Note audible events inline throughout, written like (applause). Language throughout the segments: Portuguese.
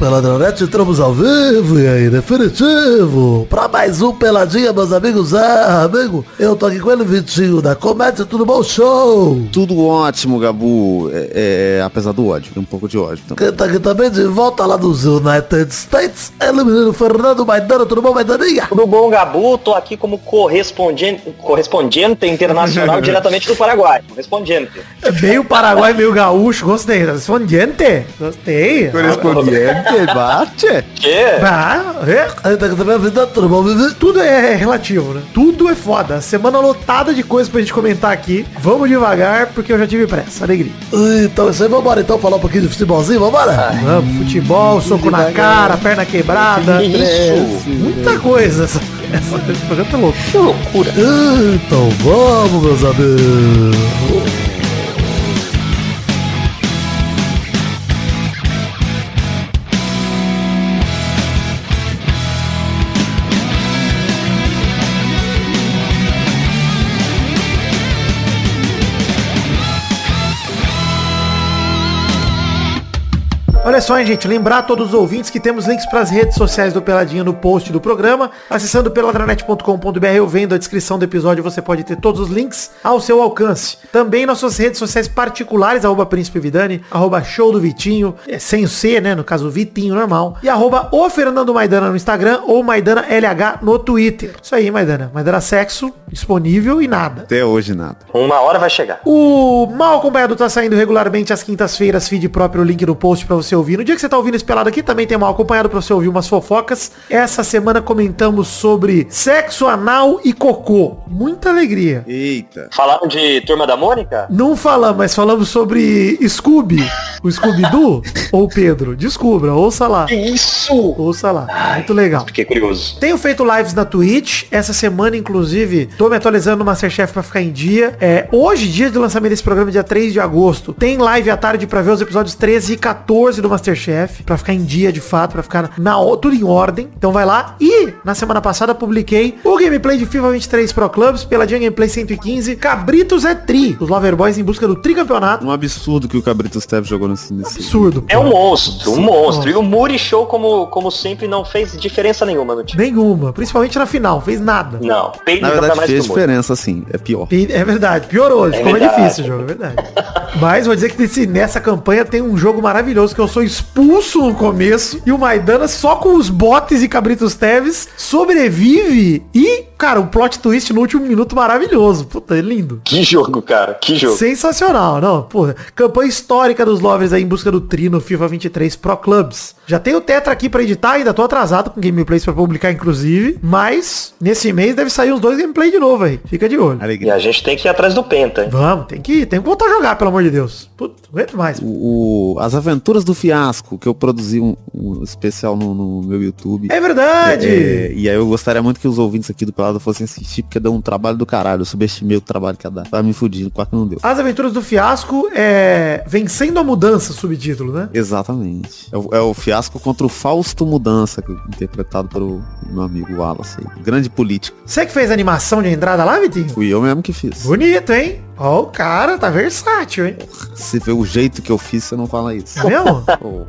amigos do Peladronete, entramos ao vivo e aí, definitivo, pra mais um Peladinha, meus amigos. Ah, amigo, eu tô aqui com ele, Vitinho, da Comédia, tudo bom? Show! Tudo ótimo, Gabu, é, é, apesar do ódio, um pouco de ódio também. Quem tá aqui também de volta lá dos United States, ele, menino Fernando Maidana, tudo bom, Maidaninha? Tudo bom, Gabu? Tô aqui como correspondente, correspondente internacional (laughs) diretamente do Paraguai. Correspondente. É meio Paraguai, meio gaúcho, gostei. Correspondente, gostei. Correspondente, bate. Que? Ah, é. Tá vida, tudo bom, Vivi? Tudo é relativo, né? Tudo é foda. Semana lotada de coisas pra gente comentar aqui. Vamos devagar, porque eu já tive pressa. Alegria. Então, isso aí, vambora então falar um pouquinho de futebolzinho, vambora? Vamos, futebol, soco na cara, perna quebrada. Isso. Muita coisa. Essa, essa, esse programa tá louco. Que loucura. Então vamos, meus amigos. Olha só, hein, gente, lembrar a todos os ouvintes que temos links para as redes sociais do Peladinha no post do programa. Acessando peladranet.com.br ou vendo a descrição do episódio, você pode ter todos os links ao seu alcance. Também nossas redes sociais particulares, arroba Príncipe Vidani, arroba Show do Vitinho, é, sem o C, né, no caso Vitinho normal, e arroba o Fernando Maidana no Instagram ou Maidana LH no Twitter. Isso aí, Maidana. Maidana Sexo, disponível e nada. Até hoje nada. Uma hora vai chegar. O Mal Acompanhado tá saindo regularmente às quintas-feiras, feed próprio, link no post pra você ouvir. No dia que você tá ouvindo esse pelado aqui, também tem Mal Acompanhado pra você ouvir umas fofocas. Essa semana comentamos sobre sexo anal e cocô. Muita alegria. Eita. Falaram de Turma da Mônica? Não falamos, mas falamos sobre Scooby. O Scooby-Doo (laughs) ou Pedro? Descubra, ouça lá. Que isso? Ouça lá. Muito legal. Fiquei curioso. Tenho feito lives na Twitch. Essa semana, inclusive, tô me atualizando no Masterchef pra ficar em dia. É, hoje, dia de lançamento desse programa, dia 3 de agosto, tem live à tarde pra ver os episódios 13 e 14 do Masterchef. Pra ficar em dia de fato, pra ficar na, tudo em ordem. Então vai lá. E na semana passada publiquei o gameplay de FIFA 23 Pro Clubs, Peladinha Gameplay 115. Cabritos é tri. Os Loverboys em busca do tricampeonato. Um absurdo que o Cabrito Steve jogou nesse... nesse... Absurdo. É um monstro, um monstro. E o Muri Show, como, como sempre, não fez diferença nenhuma no time. Nenhuma. Principalmente na final. Fez nada. Não, Na verdade mais fez diferença, assim. É pior. É verdade, piorou, ficou mais difícil o jogo, é verdade. (laughs) Mas vou dizer que nesse- nessa campanha tem um jogo maravilhoso que eu sou expulso no começo e o Maidana só com os botes e cabritos teves sobrevive e, cara, o plot twist no último minuto maravilhoso. Puta, é lindo. Que jogo, cara. Que jogo. Sensacional, não, porra. Campanha histórica dos lovers aí em busca do tri no FIFA 23 Pro Clubs. Já tem o Tetra aqui pra editar, ainda tô atrasado com gameplays pra publicar, inclusive. Mas, nesse mês deve sair uns dois gameplays de novo aí. Fica de olho. E Alegria. a gente tem que ir atrás do Penta, hein? Vamos, tem que, tem que voltar a jogar, pelo amor de Deus. Puta, aguento mais. O, o- as aventuras do fiasco, que eu produzi um, um especial no, no meu YouTube. É verdade! É, e aí eu gostaria muito que os ouvintes aqui do Pelado fossem assistir, porque deu um trabalho do caralho. Eu subestimei o trabalho que ia dar. Tava me fudindo, quase que não deu. As Aventuras do Fiasco é Vencendo a Mudança, subtítulo, né? Exatamente. É o, é o fiasco contra o Fausto Mudança, que- interpretado pelo meu amigo Wallace. Grande político. Você que fez a animação de entrada lá, Vitinho? Fui eu mesmo que fiz. Bonito, hein? Ó, o cara tá versátil, hein? Se vê o jeito que eu fiz, você não fala isso. É mesmo? (laughs)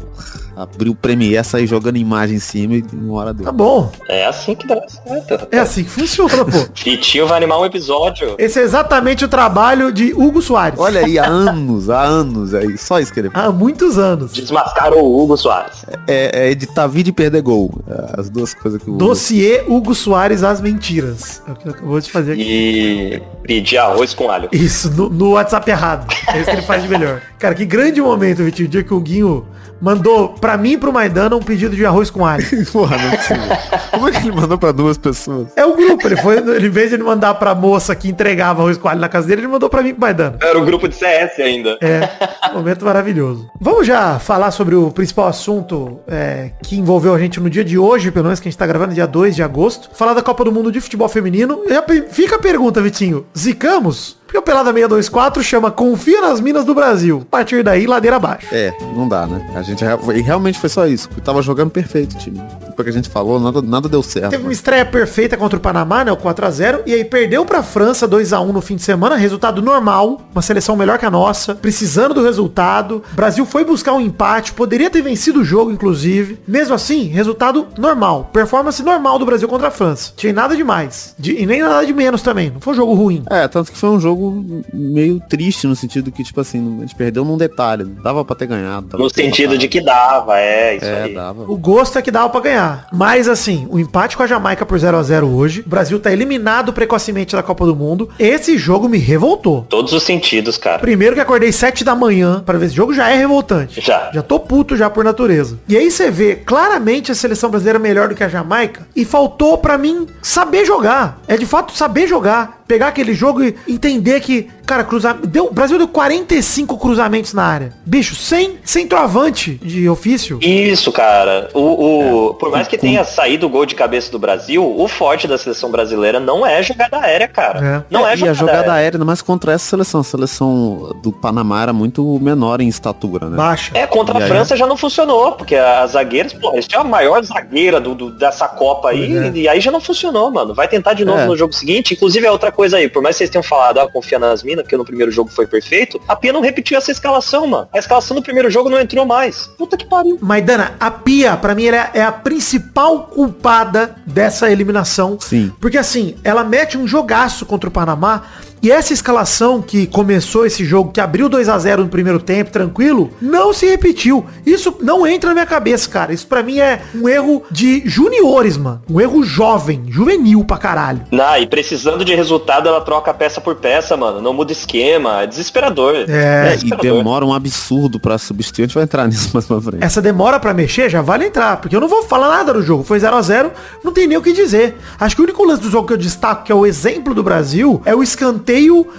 Abri o Premiere, saí jogando imagem em cima e uma hora deu. Tá bom. É assim que dá certo. É assim que funciona, pô. (laughs) Vitinho vai animar um episódio. Esse é exatamente o trabalho de Hugo Soares. Olha aí, há (laughs) anos, há anos aí, só isso que ele. Há muitos anos. Desmascarou o Hugo Soares. É, é editar vídeo e perder gol. É As duas coisas que o Dossiê Hugo Soares As Mentiras. É o que eu acabou de fazer aqui. E pedir arroz com alho. Isso, no, no WhatsApp errado. É isso que ele faz de melhor. Cara, que grande momento, Vitinho. O dia que o Guinho mandou pra mim e pro Maidana um pedido de arroz com alho. (laughs) Porra, não é possível. Como é que ele mandou pra duas pessoas? É o grupo, ele foi, ele, em vez de ele mandar pra moça que entregava arroz com alho na casa dele, ele mandou pra mim e pro Maidana. Era um grupo de CS ainda. É, momento maravilhoso. Vamos já falar sobre o principal assunto é, que envolveu a gente no dia de hoje, pelo menos que a gente tá gravando dia 2 de agosto. Falar da Copa do Mundo de Futebol Feminino. Já fica a pergunta, Vitinho. Zicamos? Porque o Pelada 624 chama Confia nas Minas do Brasil. A partir daí, ladeira abaixo. É, não dá, né? A gente rea- e realmente foi só isso. porque Tava jogando perfeito o time. desculpa que a gente falou, nada, nada deu certo. Teve uma estreia perfeita contra o Panamá, né? O 4x0. E aí perdeu pra França 2x1 no fim de semana. Resultado normal. Uma seleção melhor que a nossa. Precisando do resultado. O Brasil foi buscar um empate. Poderia ter vencido o jogo, inclusive. Mesmo assim, resultado normal. Performance normal do Brasil contra a França. Tinha nada demais. De, e nem nada de menos também. Não foi um jogo ruim. É, tanto que foi um jogo meio triste no sentido que, tipo assim, a gente perdeu num detalhe. Dava pra ter ganhado. No ter sentido de que dava, é, isso É, aí. dava. O gosto é que dava pra ganhar. Mas assim, o empate com a Jamaica por 0 a 0 hoje. O Brasil tá eliminado precocemente da Copa do Mundo. Esse jogo me revoltou. Todos os sentidos, cara. Primeiro que acordei 7 da manhã para ver esse jogo já é revoltante. Já. Já tô puto já por natureza. E aí você vê claramente a seleção brasileira melhor do que a Jamaica e faltou pra mim saber jogar. É de fato saber jogar. Pegar aquele jogo e entender que, cara, cruzar, deu, o Brasil deu 45 cruzamentos na área. Bicho, sem centroavante de ofício. Isso, cara. O, o, por mais que tenha saído o gol de cabeça do Brasil, o forte da seleção brasileira não é jogada aérea, cara. É. Não é, e a jogada, jogada aérea. aérea, ainda mais contra essa seleção. A seleção do Panamá era muito menor em estatura, né? Baixa. É, contra E a aí? França já não funcionou, porque as zagueiras, pô, eles tinham a maior zagueira do, do- dessa Copa aí, é. e aí já não funcionou, mano. Vai tentar de novo É. no jogo seguinte. Inclusive, é outra coisa aí, por mais que vocês tenham falado, ah, confia nas minas, porque no primeiro jogo foi perfeito, a Pia não repetiu essa escalação, mano. A escalação do primeiro jogo não entrou mais. Puta que pariu. Maidana, a Pia, pra mim, ela é- é a principal culpada dessa eliminação. Sim. Porque assim, ela mete um jogaço contra o Panamá. E essa escalação que começou esse jogo, que abriu 2 a 0 no primeiro tempo, tranquilo, não se repetiu. Isso não entra na minha cabeça, cara. Isso pra mim é um erro de juniores, mano. Um erro jovem, juvenil pra caralho. Nah, e precisando de resultado, ela troca peça por peça, mano. Não muda esquema. É desesperador. É, É, e desesperador. demora um absurdo pra substituir. A gente vai entrar (laughs) nisso mais pra frente. Essa demora pra mexer já vale entrar, porque eu não vou falar nada do jogo. Foi 0 a 0 não tem nem o que dizer. Acho que o único lance do jogo que eu destaco, que é o exemplo do Brasil, é o escanteio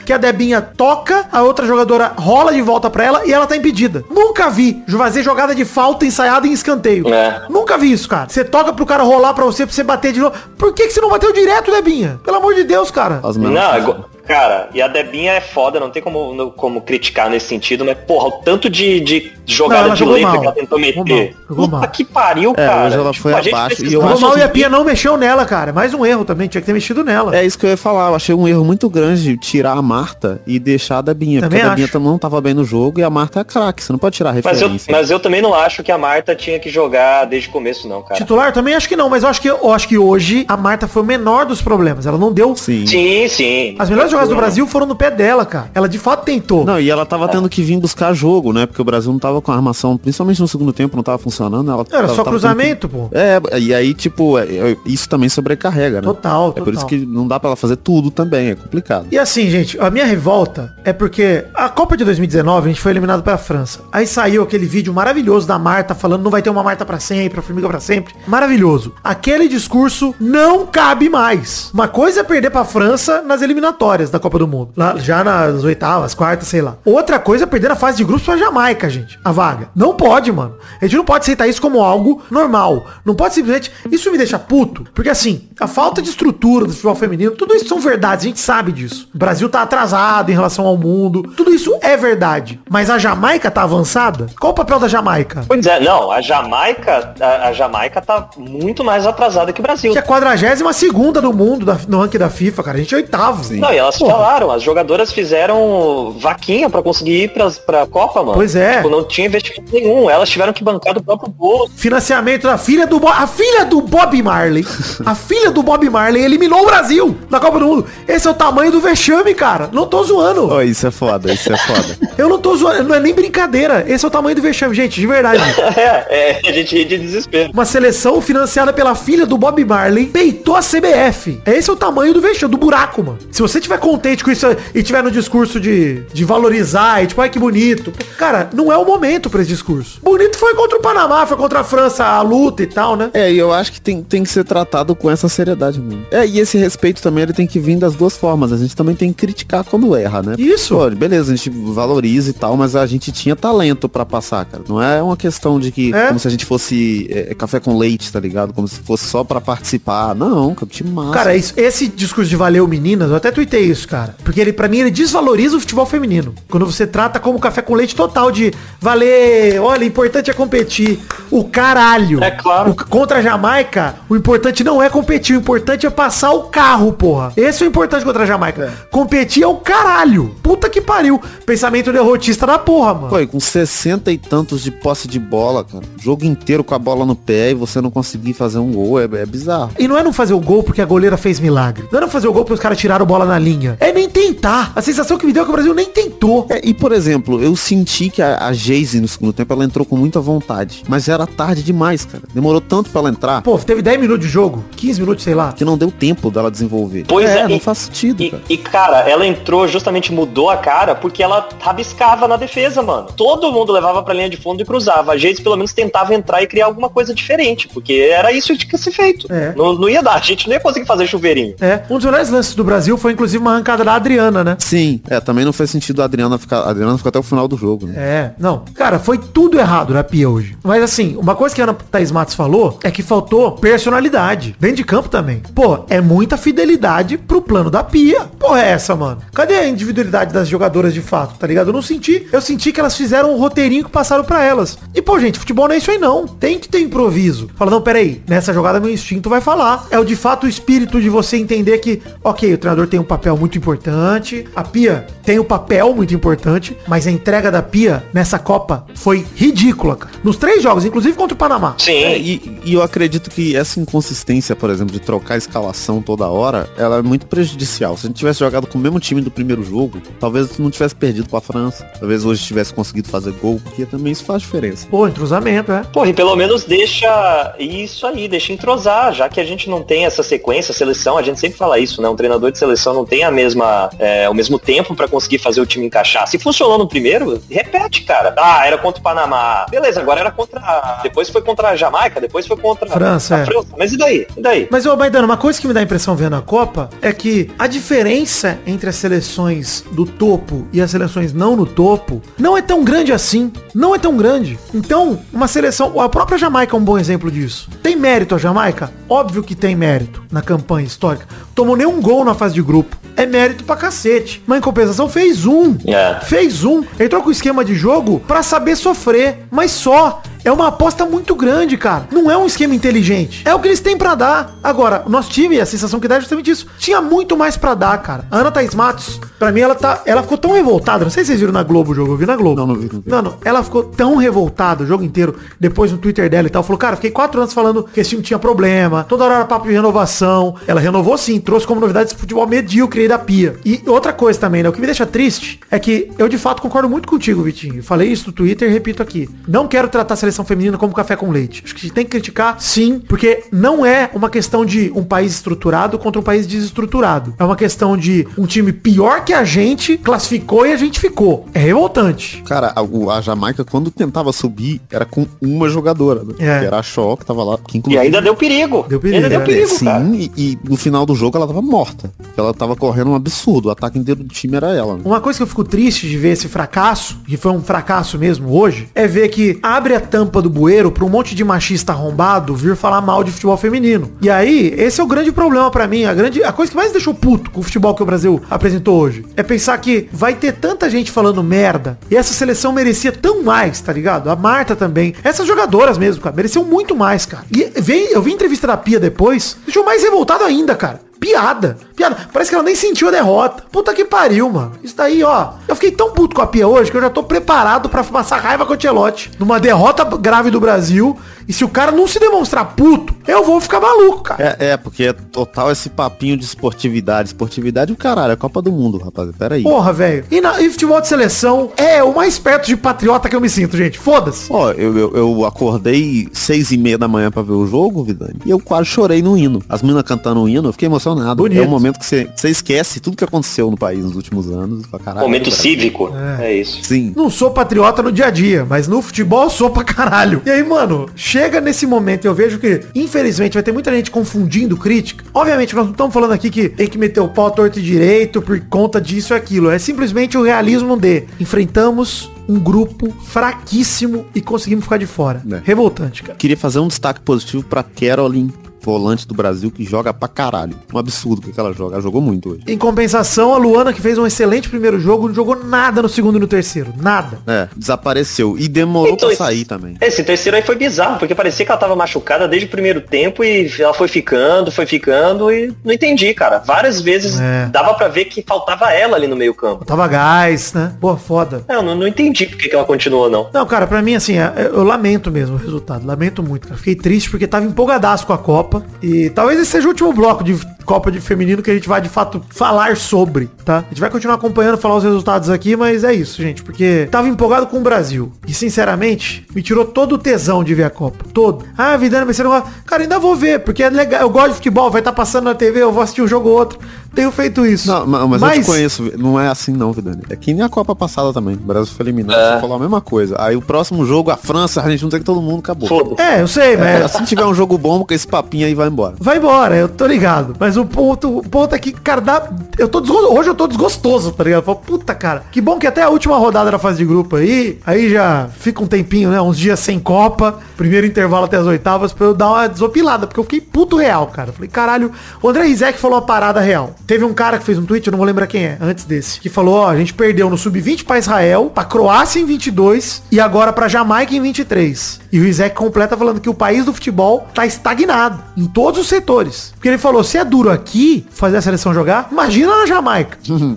que a Debinha toca, a outra jogadora rola de volta pra ela e ela tá impedida. Nunca vi fazer jogada de falta ensaiada em escanteio. É. Nunca vi isso, cara. Você toca pro cara rolar pra você, pra você bater de novo. Por que, que você não bateu direto, Debinha? Pelo amor de Deus, cara. O Não, cara, e a Debinha é foda, não tem como, no- como criticar nesse sentido, mas, porra, o tanto de, de Não, jogada ela de letra mal. que ela tentou Jogou meter. mal, jogou Puta mal. que pariu, É, cara. hoje ela foi a gente abaixo, e eu Jogou mal e a que- Pia não mexeu nela, cara. Mais um erro também, tinha que ter mexido nela. É isso que eu ia falar. Eu achei um erro muito grande tirar a Marta e deixar a Debinha. Também porque a Debinha acho. não tava bem no jogo e a Marta é craque. Você não pode tirar a Mas eu, referência. mas eu também não acho que a Marta tinha que jogar desde o começo, não, cara. Titular também acho que não, mas eu acho que, eu acho que hoje a Marta foi o menor dos problemas. Ela não deu. Sim. Sim, sim. As melhores jogadas do Brasil foram no pé dela, cara. Ela de fato tentou. Não, e ela tava tendo que vir buscar jogo, né? Porque o Brasil não tava com a armação, principalmente no segundo tempo, não tava funcionando. Ela, Era ela só cruzamento, pô. que- É, e aí, tipo, é, é, isso também sobrecarrega, né? Total, É por total. isso que não dá pra ela fazer tudo também, é complicado. E assim, gente, a minha revolta é porque a Copa de 2019 a gente foi eliminado pela França. Aí saiu aquele vídeo maravilhoso da Marta falando não vai ter uma Marta pra sempre, a formiga pra sempre. Maravilhoso. Aquele discurso não cabe mais. Uma coisa é perder pra França nas eliminatórias da Copa do Mundo. Lá, já nas oitavas, quartas, sei lá. Outra coisa é perder na fase de grupos pra Jamaica, gente. A vaga. Não pode, mano. A gente não pode aceitar isso como algo normal. Não pode simplesmente. Isso me deixa puto. Porque assim, a falta de estrutura do futebol feminino, tudo isso são verdades, a gente sabe disso. O Brasil tá atrasado em relação ao mundo. Tudo isso é verdade. Mas a Jamaica tá avançada? Qual o papel da Jamaica? Pois é, não, a Jamaica, a, a Jamaica tá muito mais atrasada que o Brasil. Que é a 42 segunda do mundo da- no ranking da FIFA, cara. A gente é oitavo. Sim. Não, e elas Porra. falaram, as jogadoras fizeram vaquinha pra conseguir ir pra, pra Copa, mano. Pois é. Tipo, não tinha investimento nenhum, elas tiveram que bancar do próprio bolso. Financiamento da filha do Bo A filha do Bob Marley. (laughs) a filha do Bob Marley eliminou o Brasil na Copa do Mundo. Esse é o tamanho do vexame, cara. Não tô zoando. Ó, isso é foda, isso é foda. (laughs) Eu não tô zoando. Não é nem brincadeira. Esse é o tamanho do vexame, gente. De verdade. (laughs) é, é, a gente ri de desespero. Uma seleção financiada pela filha do Bob Marley peitou a CBF. Esse é o tamanho do vexame, do buraco, mano. Se você tiver contente com isso e tiver no discurso de, de valorizar e tipo, ai que bonito. Cara, não é o momento pra esse discurso. Bonito foi contra o Panamá, foi contra a França, a luta e tal, né? É, e eu acho que tem, tem que ser tratado com essa seriedade mesmo. É, e esse respeito também ele tem que vir das duas formas. A gente também tem que criticar quando erra, né? Isso. Pô, beleza, a gente valoriza e tal, mas a gente tinha talento pra passar, cara. Não é uma questão de que, É. como se a gente fosse é, café com leite, tá ligado? Como se fosse só pra participar. Não, cara, time massa. Cara, isso- esse discurso de valeu meninas, eu até tuitei isso, cara. Porque ele, pra mim, ele desvaloriza o futebol feminino. Quando você trata como café com leite total de valer, olha, importante é competir. o caralho. É claro. O- contra a Jamaica, o importante não é competir, o importante é passar o carro, porra. Esse é o importante contra a Jamaica. Competir é o caralho. Puta que pariu. Pensamento derrotista da porra, mano. Pô, e com 60 e tantos de posse de bola, cara. Jogo inteiro com a bola no pé e você não conseguir fazer um gol, é, é bizarro. E não é não fazer o gol porque a goleira fez milagre. Não é não fazer o gol porque os caras tiraram bola na linha. É nem tentar. A sensação que me deu é que o Brasil nem tentou. É, e por exemplo, eu senti que a, a Geise no segundo tempo ela entrou com muita vontade. Mas era tarde demais, cara. Demorou tanto pra ela entrar Pô, teve 10 minutos de jogo, 15 minutos, sei lá. que não deu tempo dela desenvolver. Pois é, não e- faz sentido, E, cara. e, cara, ela entrou, justamente mudou a cara, porque ela rabiscava na defesa, mano. Todo mundo levava pra linha de fundo e cruzava. A gente pelo menos tentava entrar e criar alguma coisa diferente, porque era isso que tinha que ser feito. É. Não, não ia dar, a gente não ia conseguir fazer chuveirinho. É, um dos melhores lances do Brasil foi inclusive uma arrancada da Adriana, né? Sim, é, também não fez sentido a Adriana ficar. A Adriana ficou até o final do jogo, né? É, não. Cara, foi tudo errado na Pia hoje. Mas assim, uma coisa que a Ana Thaís Matos falou é que faltou personalidade. Dentro de campo também. Pô, é muita fidelidade pro plano da Pia. Porra, é essa, mano? Cadê a individualidade das jogadoras de fato, tá ligado? Eu não senti. Eu senti que elas fizeram um roteirinho que passaram pra elas. E, pô, gente, futebol não é isso aí não. Tem que ter improviso. Fala, não, peraí. Nessa jogada meu instinto vai falar. É o de fato o espírito de você entender que, ok, o treinador tem um papel muito importante. A Pia tem um papel muito importante. Mas a entrega da Pia nessa Copa foi ridícula, cara. Nos três jogos, inclusive contra o Panamá. Sim. É, e, e eu acredito que essa inconsistência, por exemplo, de trocar a escalação toda hora, ela é muito prejudicial. Se a gente tivesse jogado com o mesmo time do primeiro jogo, talvez não tivesse perdido com a França. Talvez hoje tivesse conseguido fazer gol, porque também isso faz diferença. Pô, entrosamento, é. Porra, e pelo menos deixa isso aí, deixa entrosar, já que a gente não tem essa sequência, seleção, a gente sempre fala isso, né? Um treinador de seleção não tem a mesma, é, o mesmo tempo pra conseguir fazer o time encaixar. Se funcionou no primeiro, repete, cara. Ah, era contra o Panamá. Beleza, agora era contra. Depois foi contra a Jamaica, depois foi contra França, a é. França. Mas e daí? E daí? Mas, ô Maidano, uma coisa que me dá a impressão vendo a Copa é que a diferença entre as seleções do topo e as seleções não no topo não é tão grande assim. Não é tão grande. Então, uma seleção. A própria Jamaica é um bom exemplo disso. Tem mérito a Jamaica? Óbvio que tem mérito na campanha histórica. Tomou nenhum gol na fase de grupo. É mérito pra cacete. Mas em compensação fez um. É. Fez um. Entrou com o esquema de jogo pra saber sofrer. Mas só. É uma aposta muito grande, cara. Não é um esquema inteligente. É o que eles têm pra dar. Agora, o nosso time, a sensação que dá é justamente isso. Tinha muito mais pra dar, cara. A Ana Thaís Matos, pra mim, ela tá. Ela ficou tão revoltada. Não sei se vocês viram na Globo o jogo. Eu vi na Globo. Não, não vi, não vi. Não, não. Ela ficou tão revoltada o jogo inteiro, depois no Twitter dela e tal. Falou, cara, fiquei quatro anos falando que esse time tinha problema. Toda hora era papo de renovação. Ela renovou sim, trouxe como novidade esse futebol medíocre aí da pia. E outra coisa também, né? O que me deixa triste é que eu de fato concordo muito contigo, Vitinho. Falei isso no Twitter e repito aqui. Não quero tratar a seleção feminina como café com leite. Acho que a gente tem que criticar sim, porque não é uma questão de um país estruturado contra um país desestruturado. É uma questão de um time pior que a gente classificou e a gente ficou. É revoltante. Cara, a, a Jamaica, quando tentava subir, era com uma jogadora, né? É. Que era a Shaw, que tava lá. Que E inclusive, ainda deu perigo. Deu perigo, Ainda deu é. perigo, Sim, cara. e, e no final do jogo ela tava morta. Ela tava correndo um absurdo. O ataque inteiro do time era ela. né? Uma coisa que eu fico triste de ver esse fracasso, que foi um fracasso mesmo hoje, é ver que abre a tampa do bueiro pra um monte de machista arrombado vir falar mal de futebol feminino. E aí, esse é o grande problema pra mim, a grande a coisa que mais deixou puto com o futebol que o Brasil apresentou hoje. É pensar que vai ter tanta gente falando merda e essa seleção merecia tão mais, tá ligado? A Marta também. Essas jogadoras mesmo, cara, mereciam muito mais, cara. E vem, eu vi entrevista da Pia depois, deixou mais revoltado ainda, cara. Piada. Piada. Parece que ela nem sentiu a derrota. Puta que pariu, mano. Isso daí, ó. Eu fiquei tão puto com a Pia hoje que eu já tô preparado pra passar raiva com o Tchelote. Numa derrota grave do Brasil. E se o cara não se demonstrar puto, eu vou ficar maluco, cara. É, é, porque é total esse papinho de esportividade. Esportividade o caralho, é Copa do Mundo, rapaz. Pera aí. Porra, velho. E, na- e futebol de seleção é o mais perto de patriota que eu me sinto, gente. Foda-se. Ó, eu, eu, eu acordei seis e meia da manhã pra ver o jogo, Vidani, e eu quase chorei no hino. As meninas cantando o hino, eu fiquei emocionado. Bonito. É um momento que você você esquece tudo que aconteceu no país nos últimos anos. e fala, Momento cara. cívico. É. isso. Sim. Não sou patriota no dia a dia, mas no futebol sou pra caralho. E aí, mano, chega nesse momento eu vejo que, infelizmente, vai ter muita gente confundindo crítica. Obviamente, nós não estamos falando aqui que tem que meter o pau torto e direito por conta disso e aquilo. É simplesmente o realismo de enfrentamos um grupo fraquíssimo e conseguimos ficar de fora. É. Revoltante, cara. Queria fazer um destaque positivo pra Carolyn volante do Brasil que joga pra caralho. Um absurdo que ela joga. Ela jogou muito hoje. Em compensação, a Luana, que fez um excelente primeiro jogo, não jogou nada no segundo e no terceiro. Nada. É, desapareceu. E demorou Então, pra sair também. Esse terceiro aí foi bizarro, porque parecia que ela tava machucada desde o primeiro tempo e ela foi ficando, foi ficando e não entendi, cara. Várias vezes É. dava pra ver que faltava ela ali no meio campo. Tava gás, né? Pô, foda. É, Eu não, não entendi por que que ela continuou, não. Não, cara, pra mim, assim, é- eu lamento mesmo o resultado. Lamento muito, cara. Fiquei triste porque tava empolgadaço com a Copa. E talvez esse seja o último bloco de Copa de Feminino que a gente vai, de fato, falar sobre, tá? A gente vai continuar acompanhando, falar os resultados aqui, mas é isso, gente. Porque tava empolgado com o Brasil. E, sinceramente, me tirou todo o tesão de ver a Copa. Todo. Ah, Vidana, mas você não gosta. Cara, ainda vou ver, porque é legal. Eu gosto de futebol, vai estar passando na TV, eu vou assistir um jogo ou outro. Tenho feito isso. Não, ma- mas, eu te conheço, não é assim não, Vidani. É que nem a Copa passada também. O Brasil foi eliminado, É. você falou a mesma coisa. Aí o próximo jogo, a França, a gente não tem que todo mundo acabou. Foda. É, eu sei, mas... É, se tiver um jogo bom, com esse papinho aí vai embora. Vai embora, eu tô ligado. Mas o ponto, o ponto é que, cara, dá, eu tô hoje eu tô desgostoso, tá ligado? Falo, puta, cara, que bom que até a última rodada da fase de grupo aí, aí já fica um tempinho, né? Uns dias sem Copa, primeiro intervalo até as oitavas, pra eu dar uma desopilada, porque eu fiquei puto real, cara. Falei, caralho, o André Rizek falou a parada real. Teve um cara que fez um tweet, eu não vou lembrar quem é, antes desse, que falou, ó, a gente perdeu no Sub-20 pra Israel, pra Croácia em 22 e agora pra Jamaica em 23. E o Rizek completa falando que o país do futebol tá estagnado em todos os setores. Porque ele falou, se é duro aqui fazer a seleção jogar, imagina na Jamaica. (laughs)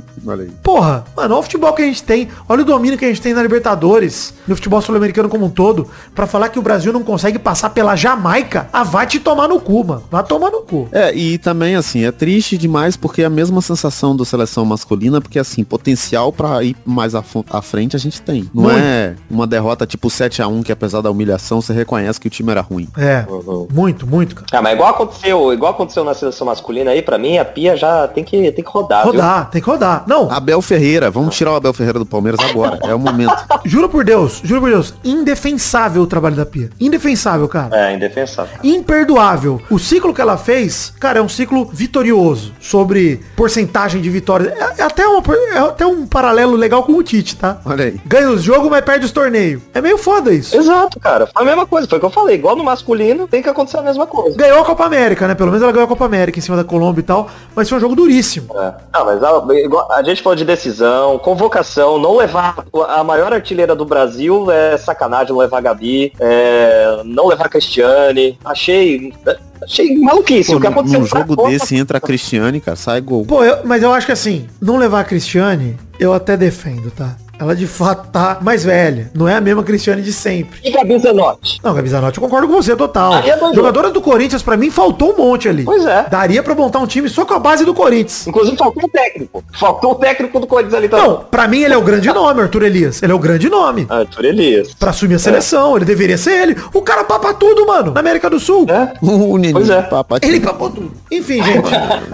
Porra, mano, olha o futebol que a gente tem, olha o domínio que a gente tem na Libertadores, no futebol sul-americano como um todo, pra falar que o Brasil não consegue passar pela Jamaica, ah, vai te tomar no cu, mano. Vai tomar no cu. É, e também, assim, é triste demais porque é a mesma sensação da seleção masculina, porque, assim, potencial pra ir mais à frente a gente tem. Não Muito. é uma derrota tipo 7 a 1 que apesar da humilhação, você reconhece que o time era ruim. É, Uhum. muito, muito, cara. Ah, mas igual aconteceu, igual aconteceu na seleção masculina aí, pra mim, a Pia já tem que, tem que rodar, viu? Rodar, tem que rodar. Não, Abel Ferreira, vamos tirar o Abel Ferreira do Palmeiras agora, é o momento. (laughs) juro por Deus, juro por Deus, indefensável o trabalho da Pia. Indefensável, cara. É, indefensável. imperdoável. O ciclo que ela fez, cara, é um ciclo vitorioso sobre porcentagem de vitórias. É, é até uma, é até um paralelo legal com o Tite, tá? Olha aí. Ganha os jogos, mas perde os torneios. É meio foda isso. Exato, cara. Foi a mesma coisa, foi o que eu falei. Igual no masculino, tem que acontecer a mesma coisa. Ganhou a Copa América, né? Pelo menos ela ganhou a Copa América em cima da Colômbia e tal. Mas foi um jogo duríssimo. É. Ah, mas a, a gente falou de decisão, convocação, não levar a maior artilheira do Brasil é sacanagem não levar a Gabi, é, não levar a Cristiane. Achei. Achei maluquice. Pô, o que aconteceu num jogo Copa- desse entra a Cristiane, cara, sai gol. Pô, eu- mas eu acho que assim, não levar a Cristiane, eu até defendo, tá? Ela de fato tá mais velha. Não é a mesma Cristiane de sempre. E Gabi Zanotti. Não, Gabi Zanotti, eu concordo com você total. É doido. Jogadoras do Corinthians, pra mim, faltou um monte ali. Pois é. Daria pra montar um time só com a base do Corinthians. Inclusive faltou o técnico. Faltou o técnico do Corinthians ali também. Não, pra mim ele é o grande nome, Arthur Elias. Ele é o grande nome. Arthur Elias. Pra assumir a seleção, ele deveria ser ele. O cara papa tudo, mano, na América do Sul. É? (laughs) O Nenê, Pois é. papai. Ele papou tudo. Enfim, gente,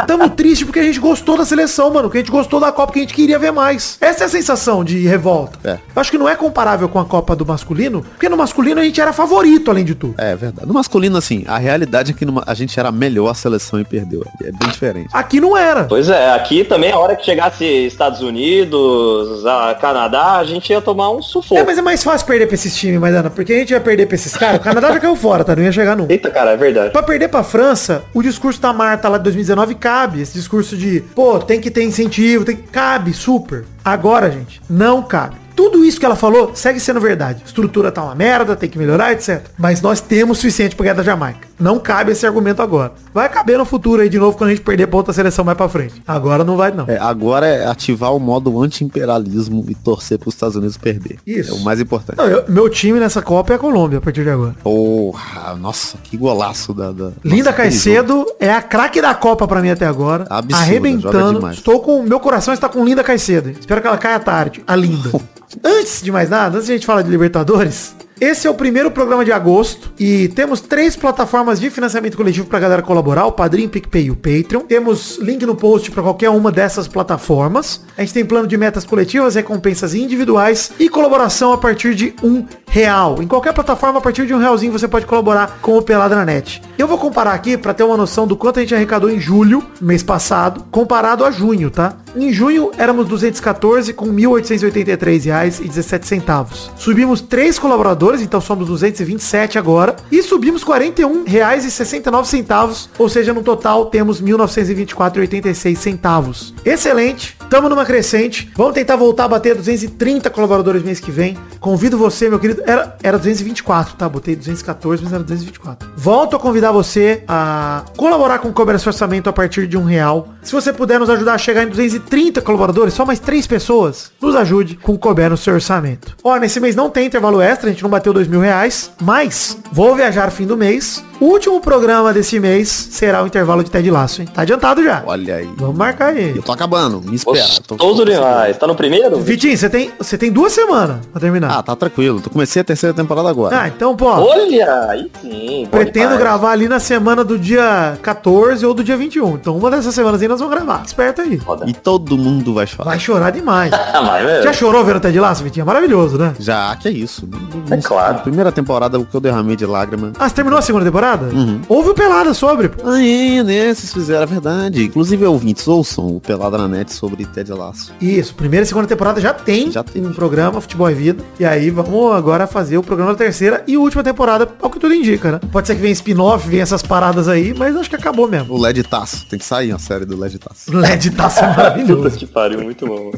tamo triste porque a gente gostou da seleção, mano. Que a gente gostou da Copa, que a gente queria ver mais. Essa é a sensação de revolta. É. Eu acho que não é comparável com a Copa do masculino, porque no masculino a gente era favorito, além de tudo. É verdade. No masculino, assim, a realidade é que numa- a gente era melhor a seleção e perdeu. É bem diferente. Aqui não era. Pois é, aqui também a hora que chegasse Estados Unidos, a Canadá, a gente ia tomar um sufoco. É, mas é mais fácil perder pra esses times, Maidana, porque a gente ia perder pra esses caras. O Canadá já caiu fora, tá? Não ia chegar nunca. Eita, cara, é verdade. Pra perder pra França, o discurso da Marta lá de 2019 cabe. Esse discurso de, pô, tem que ter incentivo, tem que... Cabe, super. Agora, gente, não cabe. Tudo isso que ela falou segue sendo verdade. Estrutura tá uma merda, tem que melhorar, etc. Mas nós temos suficiente pra ganhar da Jamaica. Não cabe esse argumento agora. Vai caber no futuro aí de novo quando a gente perder pra outra seleção mais pra frente. Agora não vai não. É, agora é ativar o modo anti-imperialismo e torcer para os Estados Unidos perder. Isso. É o mais importante. Não, eu- meu time nessa Copa é a Colômbia a partir de agora. Porra, nossa, que golaço da. da... Linda Nossa. Caicedo é a craque da Copa pra mim até agora. Absurda, joga arrebentando. Estou com meu coração está com Linda Caicedo. Espero que ela caia tarde. A Linda. (laughs) antes de mais nada, antes de a gente falar de Libertadores, esse é o primeiro programa de agosto e temos três plataformas de financiamento coletivo pra galera colaborar, o Padrim, PicPay e o Patreon. Temos link no post pra qualquer uma dessas plataformas. A gente tem plano de metas coletivas, recompensas individuais e colaboração a partir de um real. Em qualquer plataforma, a partir de um realzinho você pode colaborar com o Pelada na Net. Eu vou comparar aqui pra ter uma noção do quanto a gente arrecadou em julho, mês passado, comparado a junho, tá? Em junho éramos 214 com R$ 1.883,17 centavos. Subimos três colaboradores, então somos 227 agora. E subimos R$ 41,69 centavos, ou seja, no total temos R$ 1.924,86 centavos. Excelente, estamos numa crescente. Vamos tentar voltar a bater 230 colaboradores mês que vem. Convido você, meu querido. Era, era 224, tá? Botei 214, mas era 224. Volto a convidar você a colaborar com o Comércio Orçamento a partir de um real. Se você puder nos ajudar a chegar em 230 colaboradores, só mais três pessoas, nos ajude com o Couber no seu orçamento. Ó, nesse mês não tem intervalo extra, a gente não bateu dois mil reais, mas vou viajar fim do mês. O último programa desse mês será o intervalo de Ted Laço, hein? Tá adiantado já. Olha aí. Vamos marcar aí. Eu tô acabando, me espera. Tô- Gostoso demais. Tá no primeiro? Vitinho, você tem, você tem duas semanas pra terminar. Ah, tá tranquilo. Eu comecei a terceira temporada agora. Ah, então, pô, Olha, aí sim. pretendo demais. gravar ali na semana do dia 14 ou do dia 21. Então, uma dessas semanas aí nós vamos gravar. Esperta aí. Foda. E todo mundo vai chorar. Vai chorar demais. (laughs) Ah, mas, meu, Já chorou vendo Ted Laço, Vitinho? É maravilhoso, né? Já, que é isso. É claro. Na primeira temporada, o que eu derramei de lágrima. Ah, você terminou a segunda temporada? Uhum. Houve o Pelada sobre, pô. Ah, é, né? Vocês fizeram a verdade. Inclusive, ouvintes, ouçam o Pelada na Net sobre Ted Laço. Isso, primeira e segunda temporada já tem Já tem. um programa Futebol e Vida. E aí vamos agora fazer o programa da terceira e última temporada, ao que tudo indica, né? Pode ser que venha spin-off, venha essas paradas aí, mas acho que acabou mesmo. O LED Taço. Tem que sair a série do LED Taço. LED sendo Puta maravilhoso. que pariu, muito bom.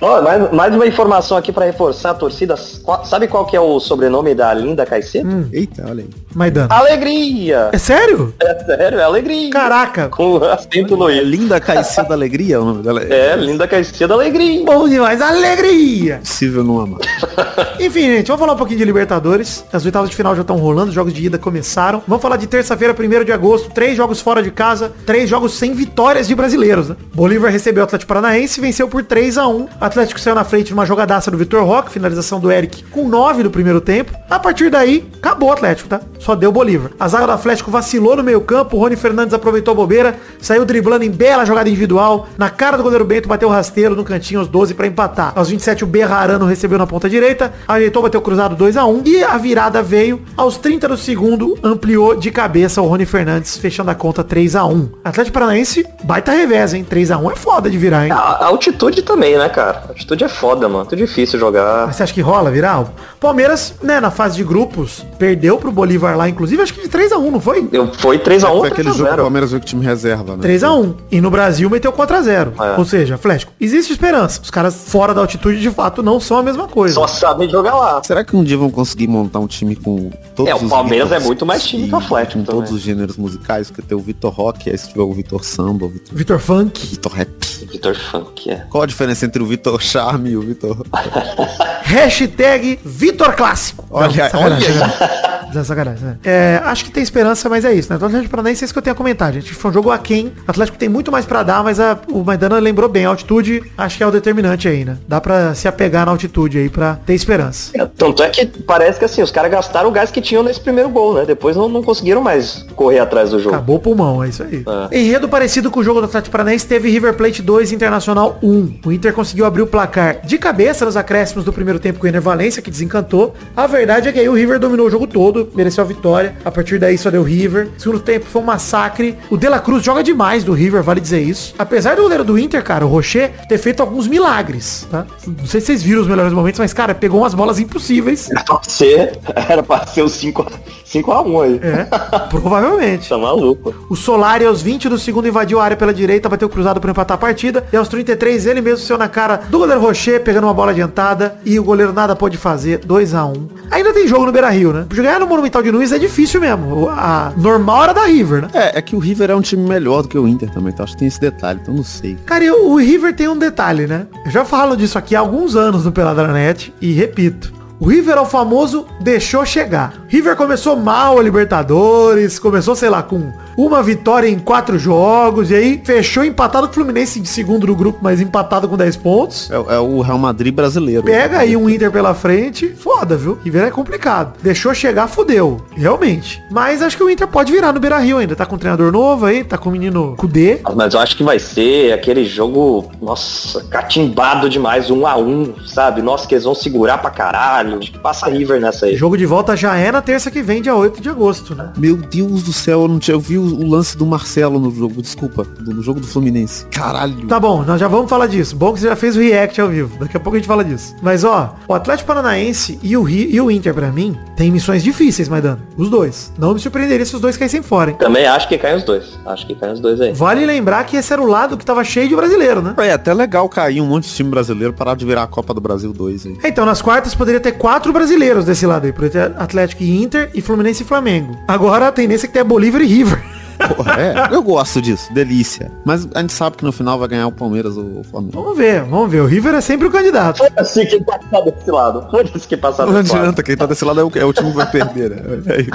Ó, mais, mais uma informação aqui pra reforçar a torcida. Qual- sabe qual que é o sobrenome da Linda Caicedo? Eita, olha aí. Maidana. Alegria! É sério? É sério, é alegria. Caraca. Com acento no É I. Linda Caicedo Alegria o nome dela. É É, Linda Caicedo Alegria. Bom demais, alegria! possível não amar. (laughs) Enfim, gente, vamos falar um pouquinho de Libertadores. As oitavas de final já estão rolando, os jogos de ida começaram. Vamos falar de terça-feira, 1 de agosto, três jogos fora de casa, três jogos sem vitórias de brasileiros, né? Bolívar recebeu o Atlético Paranaense e venceu por 3 a 1 Atlético saiu na frente numa jogadaça do Vitor Roque, finalização do Eric com 9 do primeiro tempo. A partir daí, acabou o Atlético, tá? Só deu Bolívar. A zaga do Atlético vacilou no meio campo, o Rony Fernandes aproveitou a bobeira, saiu driblando em bela jogada individual, na cara do goleiro Bento, bateu o rasteiro no cantinho aos 12 para empatar. Aos 27 o Berrarano recebeu na ponta direita, ajeitou, bateu cruzado 2 a 1 e a virada veio aos 30 do segundo, ampliou de cabeça o Rony Fernandes, fechando a conta 3 a 1 Atlético Paranaense, baita revés, hein? 3 a 1 é foda de virar, hein? A, a altitude também, né, cara? A altitude é foda, mano. Muito difícil jogar. Mas você acha que rola virar? Palmeiras, né, na fase de grupos, perdeu pro Bolívar lá, inclusive, acho que de 3 a 1 não foi? Eu, foi 3x1 Foi ou aquele jogo que o 3x0. Palmeiras veio com o time reserva, né? 3x1. E no Brasil meteu 4x0. É. Ou seja, Atlético, existe esperança. Os caras fora da altitude, de fato, não são a mesma coisa. Só sabem jogar lá. Será que um dia vão conseguir montar um time com todos É, o os Palmeiras Vitors é muito mais time que o Atlético Com também. todos os gêneros musicais, que tem o Vitor Rock, aí se tiver o Vitor Samba, o Vitor, Vitor Funk. Vitor Rap. Vitor Funk, é. Qual a diferença entre o Vitor Charme e o Vitor... (laughs) (laughs) Hashtag Vitor Clássico. Olha, sacanagem, olha. (laughs) Sacanagem? É, acho que tem esperança, mas é isso, né? Atlético Paranaense é isso que eu tenho a comentar, gente. Foi um jogo aquém. O Atlético tem muito mais pra dar, mas a- o Maidana lembrou bem. A altitude, acho que é o determinante aí, né? Dá pra se apegar na altitude aí pra ter esperança. É, Tanto é que parece que assim, os caras gastaram o gás que tinham nesse primeiro gol, né? Depois não, não conseguiram mais correr atrás do jogo. Acabou o pulmão, é isso aí. É. Enredo parecido com o jogo do Atlético Paranaense teve River Plate 2 Internacional 1. O Inter conseguiu abrir o placar de cabeça nos acréscimos do primeiro tempo com o Ener Valência, que desencantou. A verdade é que aí o River dominou o jogo todo, mereceu a vitória. A partir daí só deu River. Segundo tempo foi um massacre. O De La Cruz joga demais do River, vale dizer isso. Apesar do goleiro do Inter, cara, o Rocher, ter feito alguns milagres, tá? Não sei se vocês viram os melhores momentos, mas, cara, pegou umas bolas impossíveis. Era pra ser, era pra ser o 5 5x1 aí. É, provavelmente. (laughs) Tá maluco. O Solari, aos 20 do segundo, invadiu a área pela direita, bateu cruzado para empatar a partida. E aos 33, ele mesmo saiu na cara do goleiro Rocher, pegando uma bola adiantada. E o goleiro nada pôde fazer, 2 a 1 Ainda tem jogo no Beira-Rio, né? Jogar no Monumental de Nunes é difícil mesmo. A normal era da River, né? É, é que o River é um time melhor do que o Inter também, então acho que tem esse detalhe, então não sei. Cara, e o River tem um detalhe, né? Eu já falo disso aqui há alguns anos no Peladranet e repito. O River é o famoso deixou chegar. River começou mal a Libertadores, começou, sei lá, com uma vitória em quatro jogos, e aí fechou empatado com o Fluminense em segundo do grupo, mas empatado com 10 pontos. É, é o Real Madrid brasileiro. Pega aí um Inter pela frente, foda, viu? River é complicado. Deixou chegar, fudeu. Realmente. Mas acho que o Inter pode virar no Beira Rio ainda. Tá com um treinador novo aí, tá com o menino Kudê. Mas eu acho que vai ser aquele jogo, nossa, catimbado demais, um a um, sabe? Nossa, que eles vão segurar pra caralho. Acho que passa River nessa aí. Jogo de volta já é na terça que vem, dia 8 de agosto, né? Meu Deus do céu, eu não tinha. Eu vi o, o lance do Marcelo no jogo, desculpa, no jogo do Fluminense. Caralho. Tá bom, nós já vamos falar disso. Bom que você já fez o react ao vivo. Daqui a pouco a gente fala disso. Mas ó, o Atlético Paranaense e o, Rio, e o Inter, pra mim, tem missões difíceis, Maidano. Os dois. Não me surpreenderia se os dois caíssem fora, hein? Também acho que caem os dois. Acho que caem os dois aí. Vale lembrar que esse era o lado que tava cheio de brasileiro, né? É até legal cair um monte de time brasileiro parar de virar a Copa do Brasil 2 aí. Então, nas quartas poderia ter quatro brasileiros desse lado aí. Poderia ter Atlético e Inter e Fluminense e Flamengo. Agora a tendência é que tenha Bolívar e River. (laughs) Porra, é, eu gosto disso, delícia. Mas a gente sabe que no final vai ganhar o Palmeiras ou o Flamengo. Vamos ver, vamos ver. O River é sempre o candidato. Foda-se quem passar desse lado. Foda-se quem passar Não desse lado. adianta, quem tá desse lado é o, é o time que vai perder, né? É isso.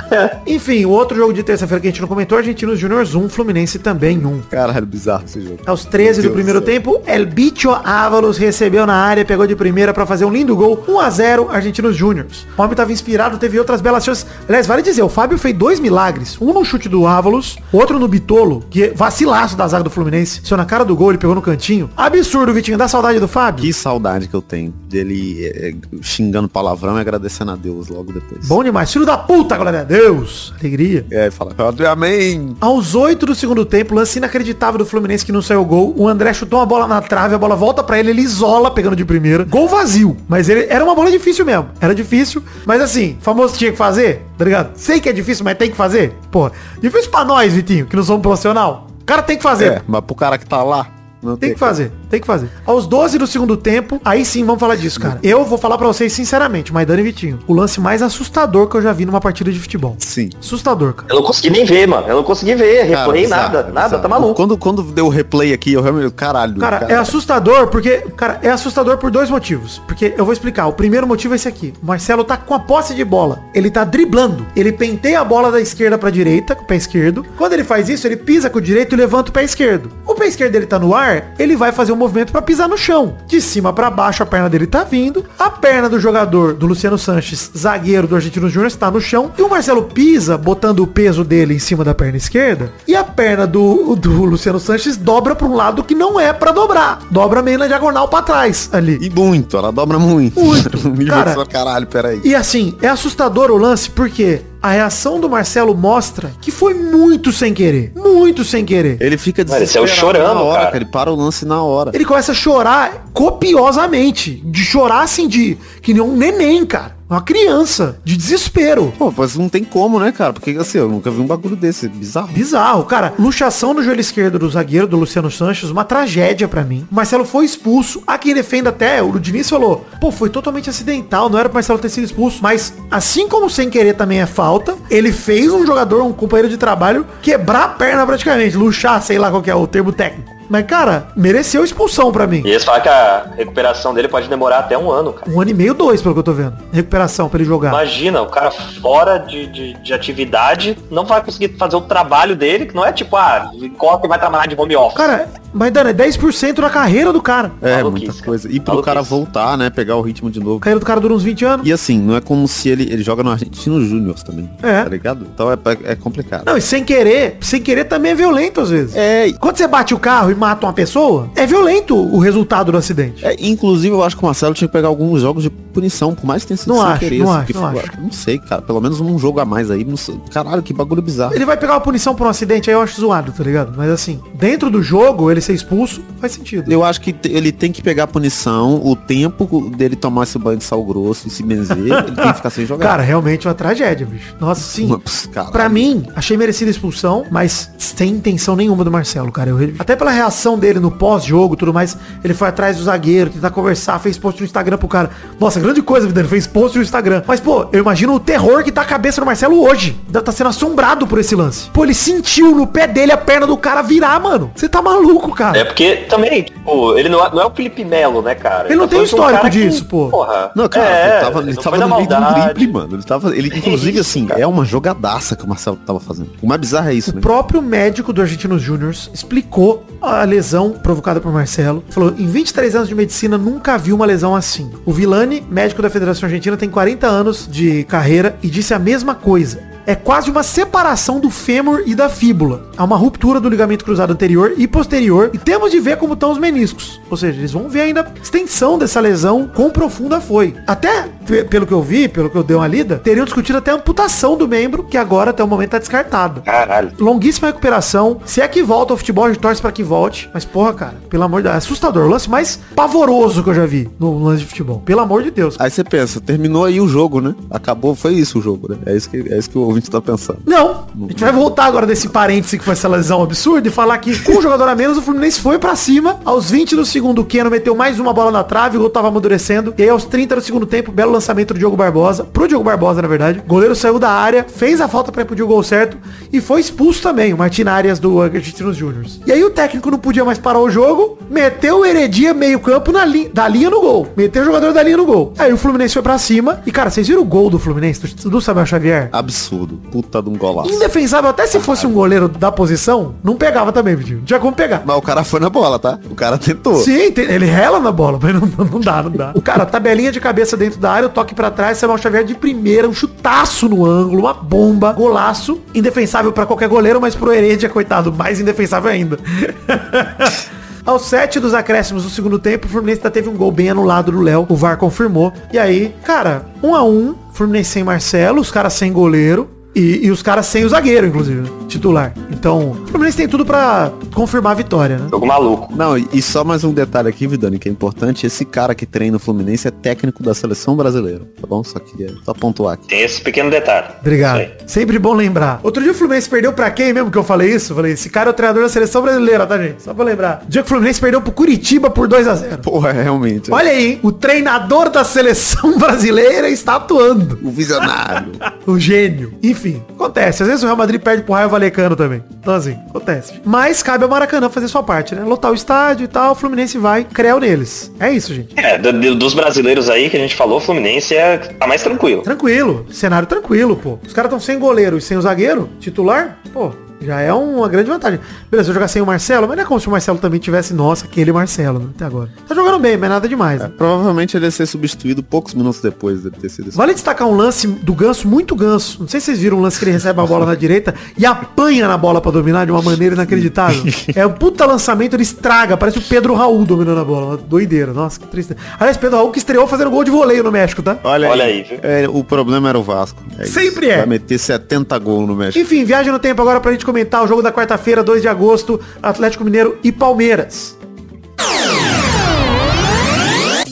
(laughs) Enfim, o outro jogo de terça-feira que a gente não comentou, Argentinos Júniors 1, Fluminense também 1. Caralho, bizarro esse jogo. Aos 13 do primeiro do tempo, El Bicho Ávalos recebeu na área, pegou de primeira pra fazer um lindo gol, 1 a 0 Argentinos Júniors. O homem tava inspirado, teve outras belas chances. Aliás, vale dizer, o Fábio fez dois milagres, um no chute do Ávalos, outro no Bitolo, que é vacilaço da zaga do Fluminense. Saiu na cara do gol, ele pegou no cantinho. Absurdo, Vitinho, dá saudade do Fábio? Que saudade que eu tenho dele é, xingando palavrão e agradecendo a Deus logo depois. Bom demais, filho da puta, glória a Deus. Alegria. É, fala, amém. Aos 8 do segundo tempo, lance inacreditável do Fluminense que não saiu gol. O André chutou uma bola na trave, a bola volta pra ele, ele isola pegando de primeira. Gol vazio. Mas ele era uma bola difícil mesmo. Era difícil, mas assim, famoso tinha que fazer, tá ligado? Sei que é difícil, mas tem que fazer. Pô, difícil pra nós, Vitinho, que não somos profissional. O cara tem que fazer. É, mas pro cara que tá lá, não Tem que fazer, tem que fazer. Aos 12 do segundo tempo, aí sim vamos falar disso, cara. Eu vou falar pra vocês sinceramente, Maidana e Vitinho, o lance mais assustador que eu já vi numa partida de futebol. Sim. Assustador, cara. Eu não consegui nem ver, mano. Eu não consegui ver. Cara, Replay, bizarro, nada. Nada, bizarro. tá maluco. Quando, quando deu o replay aqui, eu realmente. Caralho. Cara, é assustador porque, cara, é assustador por dois motivos. Porque eu vou explicar. O primeiro motivo é esse aqui. O Marcelo tá com a posse de bola. Ele tá driblando. Ele penteia a bola da esquerda pra direita, com o pé esquerdo. Quando ele faz isso, ele pisa com o direito e levanta o pé esquerdo. O pé esquerdo dele tá no ar, ele vai fazer um movimento pra pisar no chão. De cima pra baixo, a perna dele tá vindo. A perna do jogador, do Luciano Sanches, zagueiro do Argentino Júnior, está no chão. E o Marcelo pisa, botando o peso dele em cima da perna esquerda. E a perna do, do Luciano Sanches dobra pra um lado que não é pra dobrar. Dobra meio na diagonal pra trás ali. E muito, ela dobra muito. Muito. (laughs) Cara, caralho, peraí. E assim, é assustador o lance porque a reação do Marcelo mostra que foi muito sem querer. Muito sem querer. Ele fica Mano, ele saiu desesperado chorando, na hora, cara. Ele para o lance na hora. Ele começa a chorar copiosamente. De chorar assim, de que nem um neném, cara. Uma criança. De desespero. Pô, mas não tem como, né, cara? Porque assim, eu nunca vi um bagulho desse. Bizarro. Bizarro, cara. Luxação no joelho esquerdo do zagueiro, do Luciano Sanches, uma tragédia pra mim. O Marcelo foi expulso. Há quem defenda até, o Diniz falou, pô, foi totalmente acidental, não era pro Marcelo ter sido expulso. Mas, assim como sem querer também é falta, ele fez um jogador, um companheiro de trabalho, quebrar a perna praticamente, luxar, sei lá qual que é o termo técnico. Mas, cara, mereceu expulsão pra mim. E eles falam que a recuperação dele pode demorar até um ano, cara. Um ano e meio, dois, pelo que eu tô vendo. Recuperação pra ele jogar. Imagina, o cara fora de, de, de atividade não vai conseguir fazer o trabalho dele, que não é tipo, ah, encosta e vai trabalhar de home office. Cara, mas Dana, é 10% da carreira do cara. É, Maluquice, muita coisa. E pro Maluquice. cara voltar, né? Pegar o ritmo de novo. A carreira do cara dura uns 20 anos. E assim, não é como se ele, ele joga no Argentino Júnior também. É. Tá ligado? Então é, é complicado. Não, e sem querer, sem querer também é violento às vezes. É, e- Quando você bate o carro e mata uma pessoa, é violento o resultado do acidente. é, inclusive eu acho que o Marcelo tinha que pegar alguns jogos de punição, por mais que tenha sido Não acho, querer. não assim, acho, não foi- acho. não sei, cara. Pelo menos um jogo a mais aí. não sei. Caralho, que bagulho bizarro. Ele vai pegar uma punição por um acidente, aí eu acho zoado, tá ligado? Mas assim, dentro do jogo, ele ser expulso, faz sentido. Eu acho que ele tem que pegar a punição, o tempo dele tomar esse banho de sal grosso e se benzer, ele tem que ficar sem jogar. Cara, realmente uma tragédia, bicho. Nossa, sim. Ups, caralho. Pra mim, achei merecida a expulsão, mas sem intenção nenhuma do Marcelo, cara. Eu- até pela reação dele no pós-jogo e tudo mais, ele foi atrás do zagueiro, tentar conversar, fez post no Instagram pro cara. Nossa, grande coisa, Vidano, fez post no Instagram. Mas, pô, eu imagino o terror que tá a cabeça do Marcelo hoje. Ainda tá sendo assombrado por esse lance. Pô, ele sentiu no pé dele a perna do cara virar, mano. Você tá maluco, cara. É porque também, tipo, ele não é, não é o Felipe Melo, né, cara? Ele não tá tem um histórico cara disso, pô. Porra. Não, cara, é, ele tava, ele tava no na meio de um drible, mano. Ele tava. Ele, inclusive, isso, assim, cara. é uma jogadaça que o Marcelo tava fazendo. O mais bizarro é isso, O né? próprio médico do Argentinos Júnior explicou a lesão provocada por Marcelo. Falou, em 23 anos de medicina, nunca viu uma lesão assim. O Vilani, médico da Federação Argentina, tem 40 anos de carreira e disse a mesma coisa. É quase uma separação do fêmur e da fíbula. Há uma ruptura do ligamento cruzado anterior e posterior. E temos de ver como estão os meniscos. Ou seja, eles vão ver ainda a extensão dessa lesão, quão profunda foi. Até, pe- pelo que eu vi, pelo que eu dei uma lida, teriam discutido até a amputação do membro, que agora até o momento tá descartado. Caralho. Longuíssima recuperação. Se é que volta ao futebol, a gente torce pra que volte. Mas, porra, cara, pelo amor de Deus. É assustador. O lance mais pavoroso que eu já vi no lance de futebol. Pelo amor de Deus. Aí você pensa, terminou aí o jogo, né? Acabou, foi isso o jogo, né? É isso que, é isso que o ouvinte tá pensando. Não. A gente vai voltar agora desse parêntese que foi essa lesão absurda e falar que com um jogador a menos, o Fluminense foi pra cima. Aos 20 do segundo, o Keno meteu mais uma bola na trave, o gol tava amadurecendo. E aí, aos 30 do segundo tempo, belo lançamento do Diogo Barbosa. Pro Diogo Barbosa, na verdade. O goleiro saiu da área, fez a falta pra impedir o gol certo e foi expulso também, o Martin Arias do Argentinos Júnior. E aí o técnico não podia mais parar o jogo, meteu o Heredia meio campo na li da linha no gol. Meteu o jogador da linha no gol. Aí o Fluminense foi pra cima. E, cara, vocês viram o gol do Fluminense, do, do Samuel Xavier? Absurdo. Puta de um golaço. Indefensável, até se fosse um goleiro da posição, não pegava também, Vitinho. Não tinha como pegar. Mas o cara foi na bola, tá? O cara tentou. Sim, tem- ele rela na bola, mas não, não dá, não dá. O cara, tabelinha de cabeça dentro da área, o toque pra trás, Samuel Xavier de primeira, um chutaço no ângulo, uma bomba, golaço. Indefensável pra qualquer goleiro, mas pro Heredia, coitado, mais indefensável ainda. (laughs) Aos sete dos acréscimos do segundo tempo, o Fluminense ainda teve um gol bem anulado do Léo. O VAR confirmou. E aí, cara, um a um, Fluminense sem Marcelo, os caras sem goleiro. E, e os caras sem o zagueiro, inclusive, titular. Então, o Fluminense tem tudo pra confirmar a vitória, né? Jogo maluco. Não, e só mais um detalhe aqui, Vidani, que é importante. Esse cara que treina o Fluminense é técnico da seleção brasileira, tá bom? Só queria só pontuar aqui. Tem esse pequeno detalhe. Obrigado. Sempre bom lembrar. Outro dia o Fluminense perdeu pra quem mesmo que eu falei isso? Eu falei, esse cara é o treinador da seleção brasileira, tá, gente? Só pra lembrar. O dia que o Fluminense perdeu pro Curitiba por 2 a 0 Porra, realmente. Olha aí, hein? o treinador da seleção (laughs) brasileira está atuando. O visionário. O gênio. Enfim, acontece. Às vezes o Real Madrid perde pro Raio Valecano também. Então assim, acontece. Mas cabe ao Maracanã fazer sua parte, né? Lotar o estádio e tal, o Fluminense vai, creu neles. É isso, gente. É, do- do- dos brasileiros aí que a gente falou, o Fluminense é, tá mais tranquilo. Tranquilo. Cenário tranquilo, pô. Os caras estão sem goleiro e sem o zagueiro titular, pô. Já é uma grande vantagem. Beleza, eu jogar sem o Marcelo, mas não é como se o Marcelo também tivesse, nossa, aquele Marcelo, né? Até agora. Tá jogando bem, mas nada demais. né? Provavelmente ele ia ser substituído poucos minutos depois de ter sido Vale destacar um lance do Ganso, muito Ganso. Não sei se vocês viram um lance que ele recebe a bola na direita e apanha na bola pra dominar de uma maneira inacreditável. É um puta lançamento, ele estraga. Parece o Pedro Raul dominando a bola. Uma doideira. Nossa, que triste. Aliás, Pedro Raul que estreou fazendo gol de voleio no México, tá? Olha, Olha aí, viu? É, o problema era o Vasco. É isso. Sempre é. Vai meter 70 gols no México. Enfim, viagem no tempo agora pra gente comentar o jogo da quarta-feira, 2 de agosto, Atlético Mineiro e Palmeiras.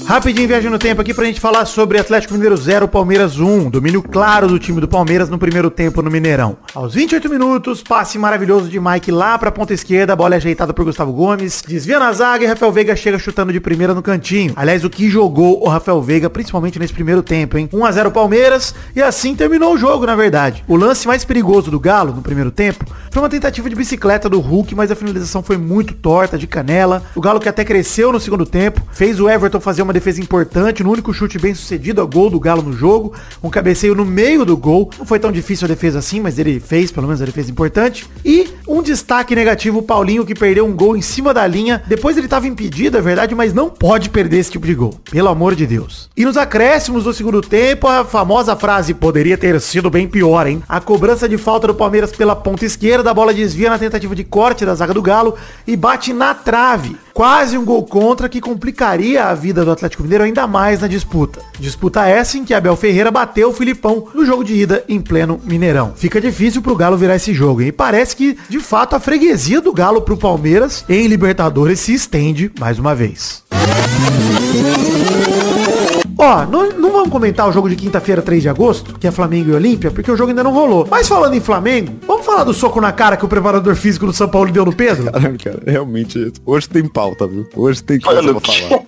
Rapidinho viagem no tempo aqui pra gente falar sobre Atlético Mineiro 0, Palmeiras 1. Domínio claro do time do Palmeiras no primeiro tempo no Mineirão. Aos 28 minutos, passe maravilhoso de Mike lá pra ponta esquerda, bola é ajeitada por Gustavo Gomes, desvia na zaga e Rafael Veiga chega chutando de primeira no cantinho. Aliás, o que jogou o Rafael Veiga, principalmente nesse primeiro tempo, hein? 1 a 0 Palmeiras e assim terminou o jogo, na verdade. O lance mais perigoso do Galo no primeiro tempo foi uma tentativa de bicicleta do Hulk, mas a finalização foi muito torta, de canela. O Galo que até cresceu no segundo tempo, fez o Everton fazer uma defesa importante, no único chute bem sucedido, a gol do Galo no jogo, um cabeceio no meio do gol. Não foi tão difícil a defesa assim, mas ele fez, pelo menos a defesa importante. E um destaque negativo, o Paulinho que perdeu um gol em cima da linha. Depois ele estava impedido, é verdade, mas não pode perder esse tipo de gol. Pelo amor de Deus. E nos acréscimos do segundo tempo, a famosa frase poderia ter sido bem pior, hein? A cobrança de falta do Palmeiras pela ponta esquerda, a bola desvia na tentativa de corte da zaga do Galo e bate na trave. Quase um gol contra que complicaria a vida do Atlético Mineiro ainda mais na disputa. Disputa essa em que Abel Ferreira bateu o Filipão no jogo de ida em pleno Mineirão. Fica difícil pro Galo virar esse jogo, hein? E parece que, de fato, a freguesia do Galo pro Palmeiras em Libertadores se estende mais uma vez. Ó, não, não vamos comentar o jogo de quinta-feira, 3 de agosto, que é Flamengo e Olímpia, porque o jogo ainda não rolou. Mas falando em Flamengo, vamos falar do soco na cara que o preparador físico do São Paulo deu no Pedro? Caramba, cara, realmente, hoje tem pauta, viu? Hoje tem coisa pra falar.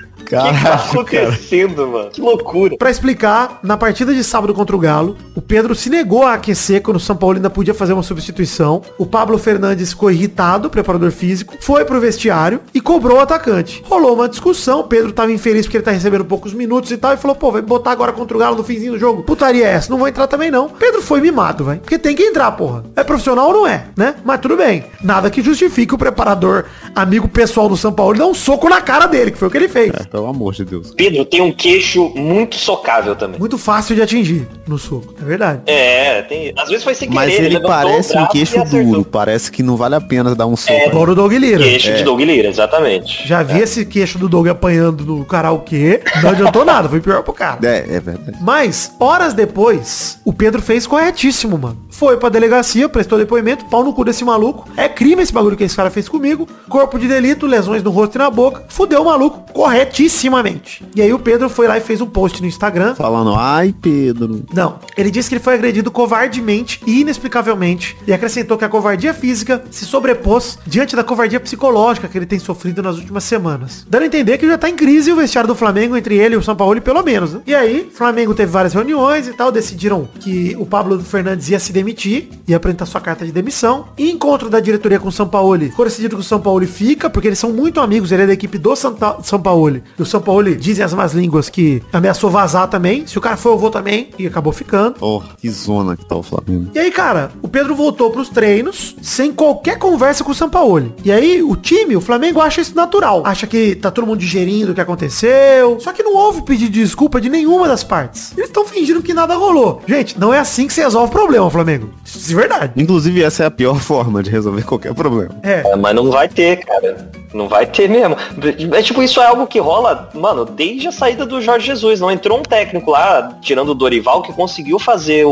(laughs) tá acontecendo, mano? Que loucura. Pra explicar, na partida de sábado contra o Galo, o Pedro se negou a aquecer quando o São Paulo ainda podia fazer uma substituição. O Pablo Fernandes ficou irritado, preparador físico, foi pro vestiário e cobrou o atacante. Rolou uma discussão, o Pedro tava infeliz porque ele tá recebendo poucos minutos e tal, e falou, pô, vai botar agora contra o Galo no finzinho do jogo. Putaria é essa, não vou entrar também não. Pedro foi mimado, velho. Porque tem que entrar, porra. É profissional ou não é, né? Mas tudo bem. Nada que justifique o preparador, amigo pessoal do São Paulo, dar um soco na cara dele, que foi o que ele fez. É, pelo amor de Deus. Pedro tem um queixo muito socável também. Muito fácil de atingir no soco, é verdade. É, tem. Às vezes foi sem querer. Mas ele levantou parece um queixo duro. Parece que não vale a pena dar um soco. É. Igual o Doug Lira. Queixo de Doug Lira, exatamente. Já vi esse queixo do Doug apanhando no karaokê. Não adiantou nada, foi pior pro cara. (laughs) É, é verdade. Mas, horas depois, o Pedro fez corretíssimo, mano. Foi pra delegacia, prestou depoimento, pau no cu desse maluco. É crime esse bagulho que esse cara fez comigo. Corpo de delito, lesões no rosto e na boca. Fudeu o maluco corretissimamente. E aí o Pedro foi lá e fez um post no Instagram. Falando, ai, Pedro. Não, ele disse que ele foi agredido covardemente e inexplicavelmente e acrescentou que a covardia física se sobrepôs diante da covardia psicológica que ele tem sofrido nas últimas semanas. Dando a entender que já tá em crise o vestiário do Flamengo entre ele e o São Paulo, pelo menos. Né? E aí, o Flamengo teve várias reuniões e tal, decidiram que o Pablo Fernandes ia se demitir, ia apresentar sua carta de demissão. E encontro da diretoria com o São Paulo, foi decidido que o São Paulo fica, porque eles são muito amigos, ele é da equipe do Santa- São Paulo. E o São Paulo, dizem as más línguas, que ameaçou vazar também. Se o cara for, eu vou também. E acabou ficando. Porra, que zona que tá o Flamengo. E aí, cara, o Pedro voltou pros treinos sem qualquer conversa com o Sampaoli. E aí, o time, o Flamengo, acha isso natural. Acha que tá todo mundo digerindo o que aconteceu. Só que não houve pedido de desculpa de nenhuma das partes. Eles estão fingindo que nada rolou. Gente, não é assim que se resolve o problema, Flamengo. Isso é verdade. Inclusive, essa é a pior (laughs) forma de resolver qualquer problema. É. É, mas não vai ter, cara. Não vai ter mesmo. É tipo, isso é algo que rola, mano, desde a saída do Jorge Jesus. Não entrou um técnico lá, tirando o Dorival, que conseguiu fazer o,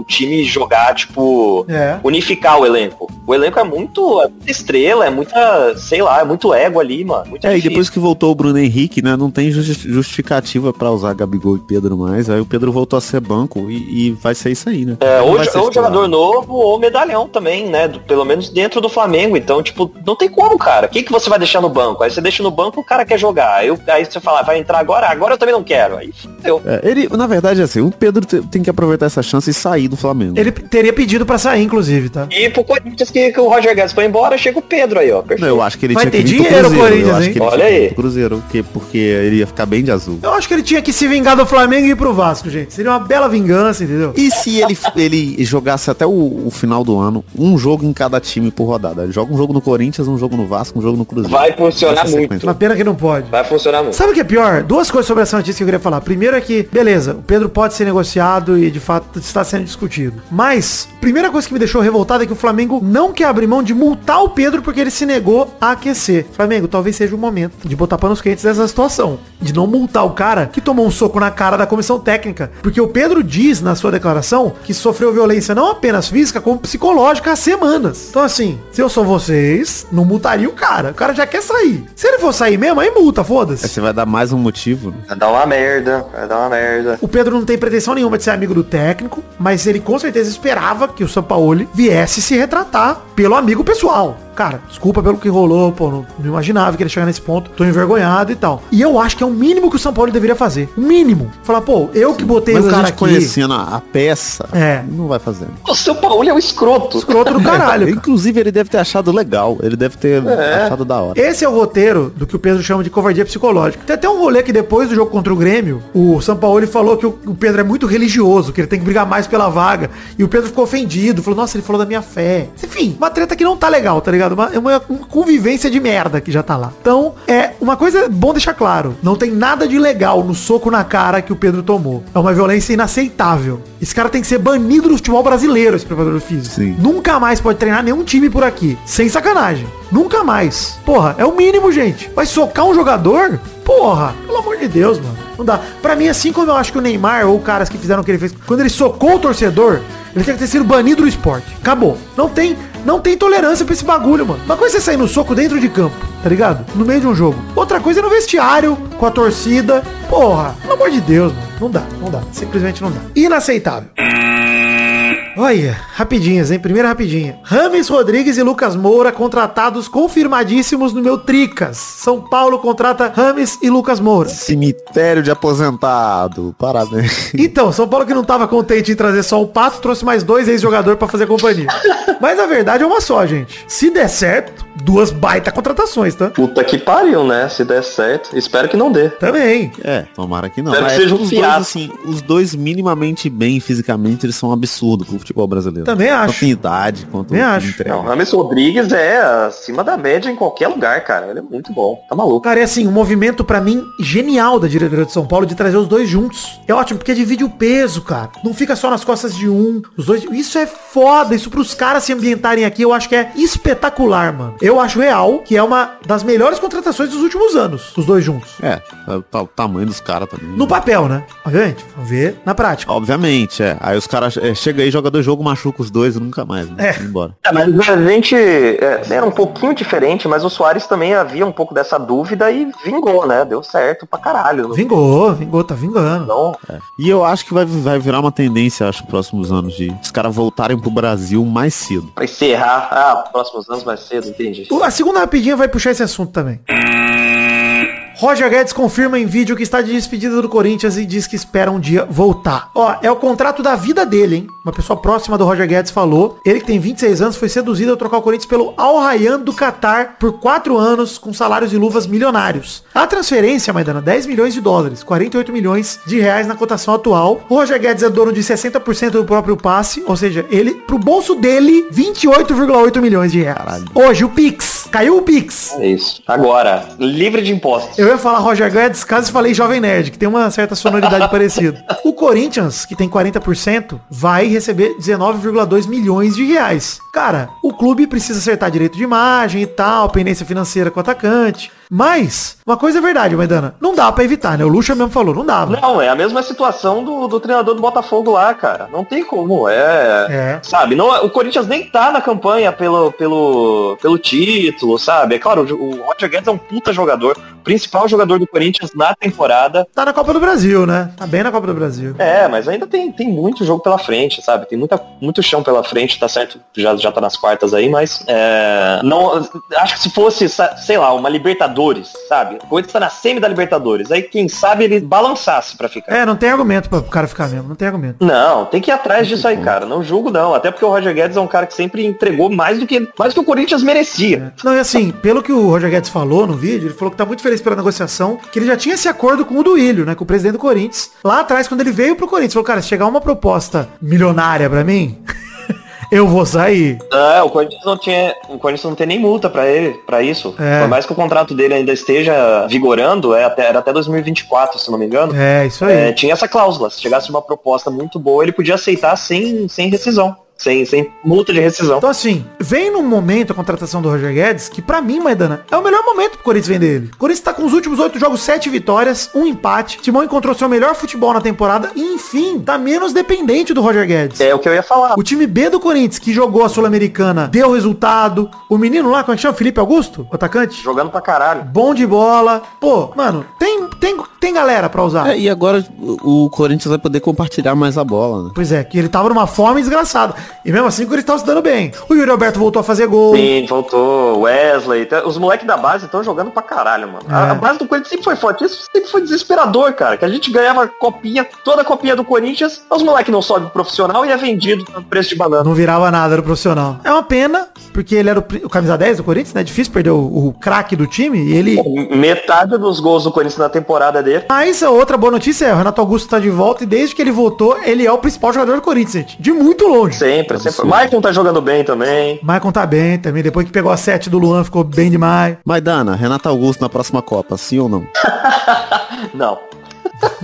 o time jogar, tipo, É. unificar o elenco. O elenco é muito, é muita estrela, é muita, sei lá, é muito ego ali, mano. Muito É, e difícil. depois que voltou o Bruno Henrique, né? Não tem justi- justificativa pra usar Gabigol e Pedro mais. Aí o Pedro voltou a ser banco e, e vai ser isso aí, né? É, ou, jogador novo ou medalhão também, né? Do- pelo menos dentro do Flamengo. Então, tipo, não tem como, cara. O que, que você vai deixar no banco? Aí você deixa no banco, o cara quer jogar. Aí, aí você fala, vai entrar agora? Agora eu também não quero. Aí fudeu. É, ele, na verdade, é assim, o Pedro te- tem que aproveitar essa chance e sair do Flamengo. Ele teria pedido pra sair, inclusive, tá? E pro Corinthians que, que o Roger Guedes foi embora, chega o Pedro aí, ó. Não, eu acho que ele Vai tinha ter que vir pro dinheiro, Cruzeiro. Corinthians, hein? Olha aí. Cruzeiro, porque, porque ele ia ficar bem de azul. Eu acho que ele tinha que se vingar do Flamengo e ir pro Vasco, gente. Seria uma bela vingança, entendeu? E se ele, ele jogasse até o, o final do ano, um jogo em cada time por rodada? Ele joga um jogo no Corinthians, um jogo no Vasco, um jogo no Cruzeiro. Vai funcionar muito. sequência. Uma pena que não pode. Vai funcionar muito. Sabe o que é pior? Duas coisas sobre essa notícia que eu queria falar. Primeiro é que, beleza, o Pedro pode ser negociado e de fato está sendo discutido. Mas, primeira coisa que me deixou revoltado é que o Flamengo não quer abrir mão de multar o Pedro porque ele se negou a aquecer. Flamengo, talvez seja o momento de botar panos quentes nessa situação. De não multar o cara que tomou um soco na cara da comissão técnica. Porque o Pedro diz na sua declaração que sofreu violência não apenas física, como psicológica há semanas. Então assim, se eu sou vocês, não multaria o cara. O cara já quer sair. Se ele for sair mesmo, aí multa, Aí foda-se. você vai dar mais um motivo. né? Vai dar uma merda, vai dar uma merda. O Pedro não tem pretensão nenhuma de ser amigo do técnico, mas ele com certeza esperava que o Sampaoli viesse se retratar pelo amigo pessoal. Cara, desculpa pelo que rolou, pô, não, não imaginava que ele ia chegar nesse ponto, tô envergonhado e tal. E eu acho que é o mínimo que o São Paulo deveria fazer. O mínimo. Falar, pô, eu que botei Mas o a cara gente aqui. conhecendo a, a peça, É. não vai fazer. O seu Paulo é um escroto. Escroto do caralho. cara. Inclusive, ele deve ter achado legal. Ele deve ter achado da hora. Esse é o roteiro do que o Pedro chama de covardia psicológica. Tem até um rolê que depois do jogo contra o Grêmio, o Sampaoli falou que o Pedro é muito religioso, que ele tem que brigar mais pela vaga. E o Pedro ficou ofendido, falou, nossa, ele falou da minha fé. Enfim, uma treta que não tá legal, tá ligado? Uma, é uma, uma convivência de merda que já tá lá. Então, é uma coisa bom deixar claro. Não tem nada de legal no soco na cara que o Pedro tomou. É uma violência inaceitável. Esse cara tem que ser banido do futebol brasileiro, esse preparador físico. Sim. Nunca mais pode treinar nenhum time por aqui. Sem sacanagem. Nunca mais. Porra, é o mínimo, gente. Vai socar um jogador? Porra, pelo amor de Deus, mano. Não dá. Pra mim, assim como eu acho que o Neymar ou caras que fizeram o que ele fez, quando ele socou o torcedor, ele tem que ter sido banido do esporte. Acabou. Não tem, não tem tolerância pra esse bagulho, mano. Uma coisa é você sair no soco dentro de campo, tá ligado? No meio de um jogo. Outra coisa é no vestiário, com a torcida. Porra, pelo amor de Deus, mano. Não dá, não dá. Simplesmente não dá. Inaceitável. Olha, rapidinhas, hein? Primeira rapidinha. Rames Rodrigues e Lucas Moura contratados confirmadíssimos no meu Tricas. São Paulo contrata Rames e Lucas Moura. Cemitério de aposentado. Parabéns. Então, São Paulo que não tava contente em trazer só o Pato, trouxe mais dois ex-jogadores pra fazer companhia. Mas a verdade é uma só, gente. Se der certo, duas baita contratações, tá? Puta que pariu, né? Se der certo. Espero que não dê. Também. É, tomara que não. Espero que Mas seja um os dois, fiasco. assim, os dois minimamente bem fisicamente, eles são um absurdo pro futebol brasileiro. Também acho. Tanto em idade quanto Também acho. entrega. Não, Rames Rodrigues é acima da média em qualquer lugar, cara. Ele é muito bom. Tá maluco. Cara, é assim, um movimento pra mim genial da diretoria de São Paulo de trazer os dois juntos. É ótimo, porque divide o peso, cara. Não fica só nas costas de um. Os dois. Isso é foda. Isso pros caras se ambientarem aqui, eu acho que é espetacular, mano. Eu acho real que é uma das melhores contratações dos últimos anos. Os dois juntos. É, tá, o tamanho dos caras também. No papel, né? Obviamente. Vamos ver na prática. Obviamente, é. Aí os caras é, chega aí, joga dois jogos, machuca os dois e nunca mais, né? É. Embora. É, mas a gente é, era um pouquinho diferente, mas o Soares também havia um pouco dessa dúvida e vingou, né? Deu certo pra caralho. Vingou, vingou, tá vingando. Não, E eu acho que vai, vai virar uma tendência, acho, nos próximos anos, de os caras voltarem pro Brasil mais cedo. pra encerrar, ah, próximos anos mais cedo, entendi. A segunda rapidinha vai puxar esse assunto também. Roger Guedes confirma em vídeo que está de despedida do Corinthians e diz que espera um dia voltar. Ó, é o contrato da vida dele, hein? Uma pessoa próxima do Roger Guedes falou. Ele que tem 26 anos foi seduzido a trocar o Corinthians pelo Al Rayyan do Qatar por 4 anos com salários e luvas milionários. A transferência, Maidana, 10 milhões de dólares, 48 milhões de reais na cotação atual. O Roger Guedes é dono de 60% do próprio passe, ou seja, ele pro bolso dele 28,8 milhões de reais. Hoje o Pix, caiu o Pix. É isso. Agora, livre de impostos. Eu ia falar Roger Guedes, caso eu falei Jovem Nerd, que tem uma certa sonoridade (laughs) parecida. O Corinthians, que tem 40%, vai receber 19,2 milhões de reais. Cara, o clube precisa acertar direito de imagem e tal, pendência financeira com o atacante. Mas, uma coisa é verdade, Maidana, não dá pra evitar, né? O Lucha mesmo falou, não dava. Não, é a mesma situação do, do treinador do Botafogo lá, cara. Não tem como. É. É. Sabe, não, o Corinthians nem tá na campanha pelo, pelo, pelo título, sabe? É claro, o, o Roger Guedes é um puta jogador. Principal jogador do Corinthians na temporada. Tá na Copa do Brasil, né? Tá bem na Copa do Brasil. É, mas ainda tem, tem muito jogo pela frente, sabe? Tem muita, muito chão pela frente, tá certo? Já, já tá nas quartas aí, mas é, não, acho que se fosse, sei lá, uma Libertadores, sabe? O Corinthians tá na semi da Libertadores. Aí quem sabe ele balançasse pra ficar. É, não tem argumento pra o cara ficar mesmo, não tem argumento. Não, tem que ir atrás disso aí, cara. Não julgo não. Até porque o Roger Guedes é um cara que sempre entregou mais do que mais do que o Corinthians merecia. Não, e assim, pelo que o Roger Guedes falou no vídeo, ele falou que tá muito feliz pela negociação, que ele já tinha esse acordo com o Duílio, né, com o presidente do Corinthians. Lá atrás, quando ele veio pro Corinthians, falou, cara, se chegar uma proposta milionária pra mim, (laughs) eu vou sair. É, o Corinthians não tinha, o Corinthians não tem nem multa pra ele, para isso. É. Por mais que o contrato dele ainda esteja vigorando, é até, era até 2024, se não me engano. É, isso aí. É, tinha essa cláusula. Se chegasse uma proposta muito boa, ele podia aceitar sem, sem rescisão. Sem, sem multa de rescisão. Então assim, vem num momento a contratação do Roger Guedes, que pra mim, Maidana, é o melhor momento pro Corinthians vender ele. O Corinthians tá com os últimos oito jogos, sete vitórias, um empate. Timão encontrou seu melhor futebol na temporada e, enfim, tá menos dependente do Roger Guedes. É o que eu ia falar. O time B do Corinthians, que jogou a Sul-Americana, deu resultado. O menino lá, como é que chama? Felipe Augusto? O atacante? Jogando pra caralho. Bom de bola. Pô, mano, tem, tem, tem galera pra usar. É, e agora o Corinthians vai poder compartilhar mais a bola, né? Pois é, que ele tava numa fome desgraçada. E mesmo assim o Corinthians tava se dando bem. O Yuri Alberto voltou a fazer gol. Sim, voltou. Wesley. tá- Os moleques da base estão jogando pra caralho, mano. A, É. a base do Corinthians sempre foi forte. Isso sempre foi desesperador, cara. Que a gente ganhava copinha, toda a copinha do Corinthians, os moleques não sobem pro profissional e é vendido no preço de banana. Não virava nada, era profissional. É uma pena, porque ele era o, o camisa 10 do Corinthians, né? Difícil perder o, o craque do time. E ele. Metade dos gols do Corinthians na temporada dele. Mas outra boa notícia é, o Renato Augusto tá de volta e desde que ele voltou, ele é o principal jogador do Corinthians, gente. De muito longe. Sempre, sempre. Maicon tá jogando bem também. Maicon tá bem também. Depois que pegou a 7 do Luan, ficou bem demais. Maidana, Renato Augusto na próxima Copa, sim ou não? (laughs) Não.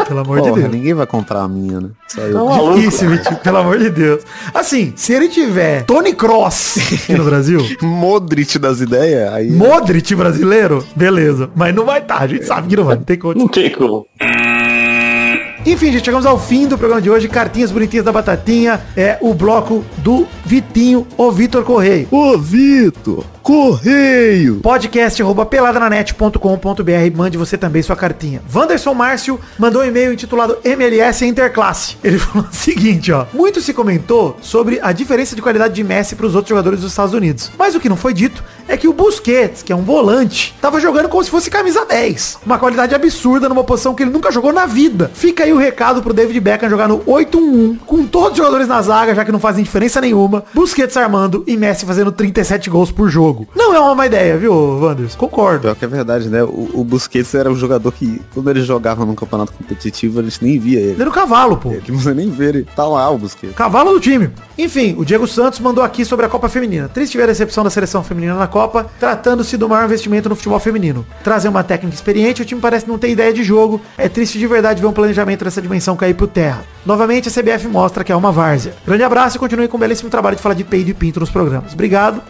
Pelo amor de Porra, Deus. ninguém vai comprar a minha, né? Só eu. Não. maluco. Difícil, (laughs) Vitinho, pelo amor de Deus. Assim, se ele tiver Tony Cross aqui no Brasil, (laughs) Modric das ideias, aí... Modric brasileiro, beleza. Mas não vai estar, a gente sabe que não vai, não tem condição. Não tem como. Enfim, gente, chegamos ao fim do programa de hoje. Cartinhas bonitinhas da Batatinha. É o bloco do Vitinho, o Vitor Correio. Ô, Vitor, correio. Podcast arroba. Mande você também sua cartinha. Wanderson Márcio mandou um e-mail intitulado MLS Interclasse. Ele (laughs) falou o seguinte, ó. Muito se comentou sobre a diferença de qualidade de Messi para os outros jogadores dos Estados Unidos. Mas o que não foi dito é que o Busquets, que é um volante, tava jogando como se fosse camisa 10. Uma qualidade absurda numa posição que ele nunca jogou na vida. Fica aí o recado pro David Beckham jogar no 8-1-1, com todos os jogadores na zaga, já que não fazem diferença nenhuma. Busquets armando e Messi fazendo 37 gols por jogo. Não é uma má ideia, viu, Wanders? Concordo. Pior que é verdade, né? O, o Busquets era um jogador que, quando ele jogava num campeonato competitivo, a gente nem via ele. Ele era o cavalo, pô. Que você nem vê ele. Tá lá o Busquets. Cavalo do time. Enfim, o Diego Santos mandou aqui sobre a Copa Feminina. Triste ver a recepção da seleção feminina na Copa, tratando-se do maior investimento no futebol feminino. Trazer uma técnica experiente, o time parece não ter ideia de jogo. É triste de verdade ver um planejamento dessa dimensão cair pro terra. Novamente, a CBF mostra que é uma várzea. Grande abraço e continue com o belíssimo trabalho de falar de peido e pinto nos programas. Obrigado,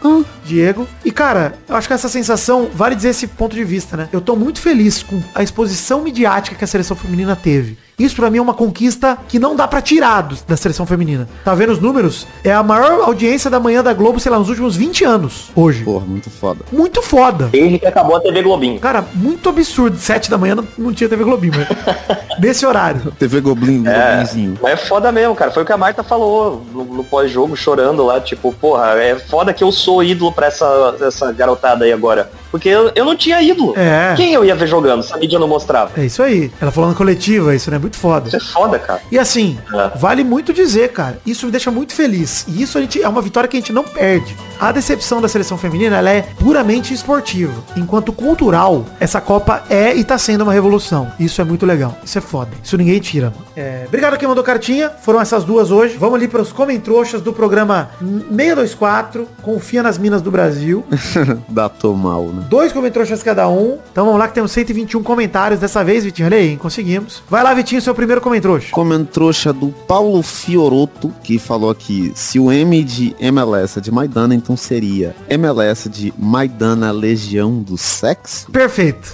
Diego. E cara, eu acho que essa sensação vale dizer esse ponto de vista, né? Eu tô muito feliz com a exposição midiática que a seleção feminina teve. Isso pra mim é uma conquista que não dá pra tirar do- da seleção feminina. Tá vendo os números? É a maior audiência da manhã da Globo, sei lá, nos últimos 20 anos. Hoje. Porra, muito foda. Muito foda. Desde que acabou a TV Globinho. Cara, muito absurdo. 7 da manhã não, não tinha TV Globinho, mas (laughs) nesse horário. TV Goblin, É, mas é foda mesmo, cara. Foi o que a Marta falou no, no pós-jogo, chorando lá, tipo, porra, é foda que eu sou ídolo pra essa, essa garotada aí agora. Porque eu, eu não tinha ídolo. É. Quem eu ia ver jogando se a mídia não mostrava? É isso aí. Ela falando coletiva, isso né? Muito foda. Isso é foda, cara. E assim, É. vale muito dizer, cara. Isso me deixa muito feliz. E isso a gente, é uma vitória que a gente não perde. A decepção da seleção feminina, ela é puramente esportiva. Enquanto cultural, essa Copa é e tá sendo uma revolução. Isso é muito legal. Isso é foda. Isso ninguém tira. mano. É, obrigado a quem mandou cartinha. Foram essas duas hoje. Vamos ali para os comentroxas do programa 624. Confia nas Minas do Brasil. (laughs) Datou mal, né? Dois comentroxas cada um. Então vamos lá que temos 121 comentários dessa vez, Vitinho. Olha aí, hein? conseguimos. Vai lá, Vitinho, seu primeiro comentroxa. Comentrouxa do Paulo Fioroto, que falou aqui, se o M de MLS é de Maidana, então seria MLS de Maidana Legião do Sexo? Perfeito.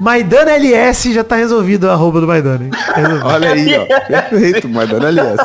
Maidana LS já tá resolvido a arroba do Maidana, hein? (laughs) Resolvido. Olha aí, ó. Perfeito, Maidana LS.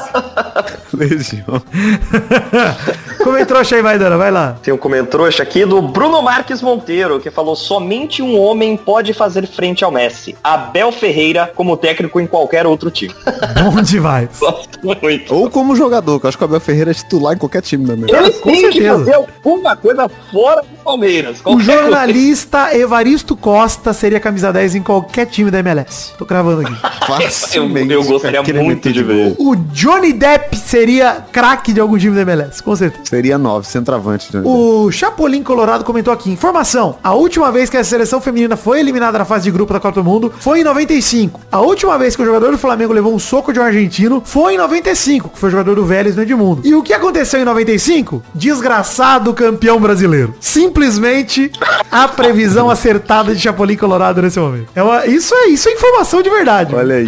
Legião. (laughs) Comentroxa aí, Maidana, vai lá. Tem um comentrouxa aqui do Bruno Marques Monteiro, que falou somente um homem pode fazer frente ao Messi. Abel Ferreira como técnico em qualquer outro time. (laughs) Bom demais. (laughs) Gosto muito. Ou como jogador, que eu acho que o Abel Ferreira é titular em qualquer time minha. Ele com tem que certeza. fazer alguma coisa fora do Palmeiras. O Qualquer coisa. jornalista Evaristo Costa seria camisa 10 em qualquer time da MLS. Tô cravando aqui. (laughs) Facilmente. Eu- eu gostaria Querer muito de ver. O Johnny Depp seria craque de algum time da MLS, com certeza. Seria 9, centroavante. Né? O Chapolin Colorado comentou aqui, informação, a última vez que a seleção feminina foi eliminada na fase de grupo da Copa do Mundo foi em 95. A última vez que o jogador do Flamengo levou um soco de um argentino foi em 95, que foi o jogador do Vélez no Edmundo. E o que aconteceu em 95? Desgraçado campeão brasileiro. Simplesmente a previsão acertada de Chapolin Colorado nesse momento. É uma- isso, é, isso é informação de verdade. Olha aí.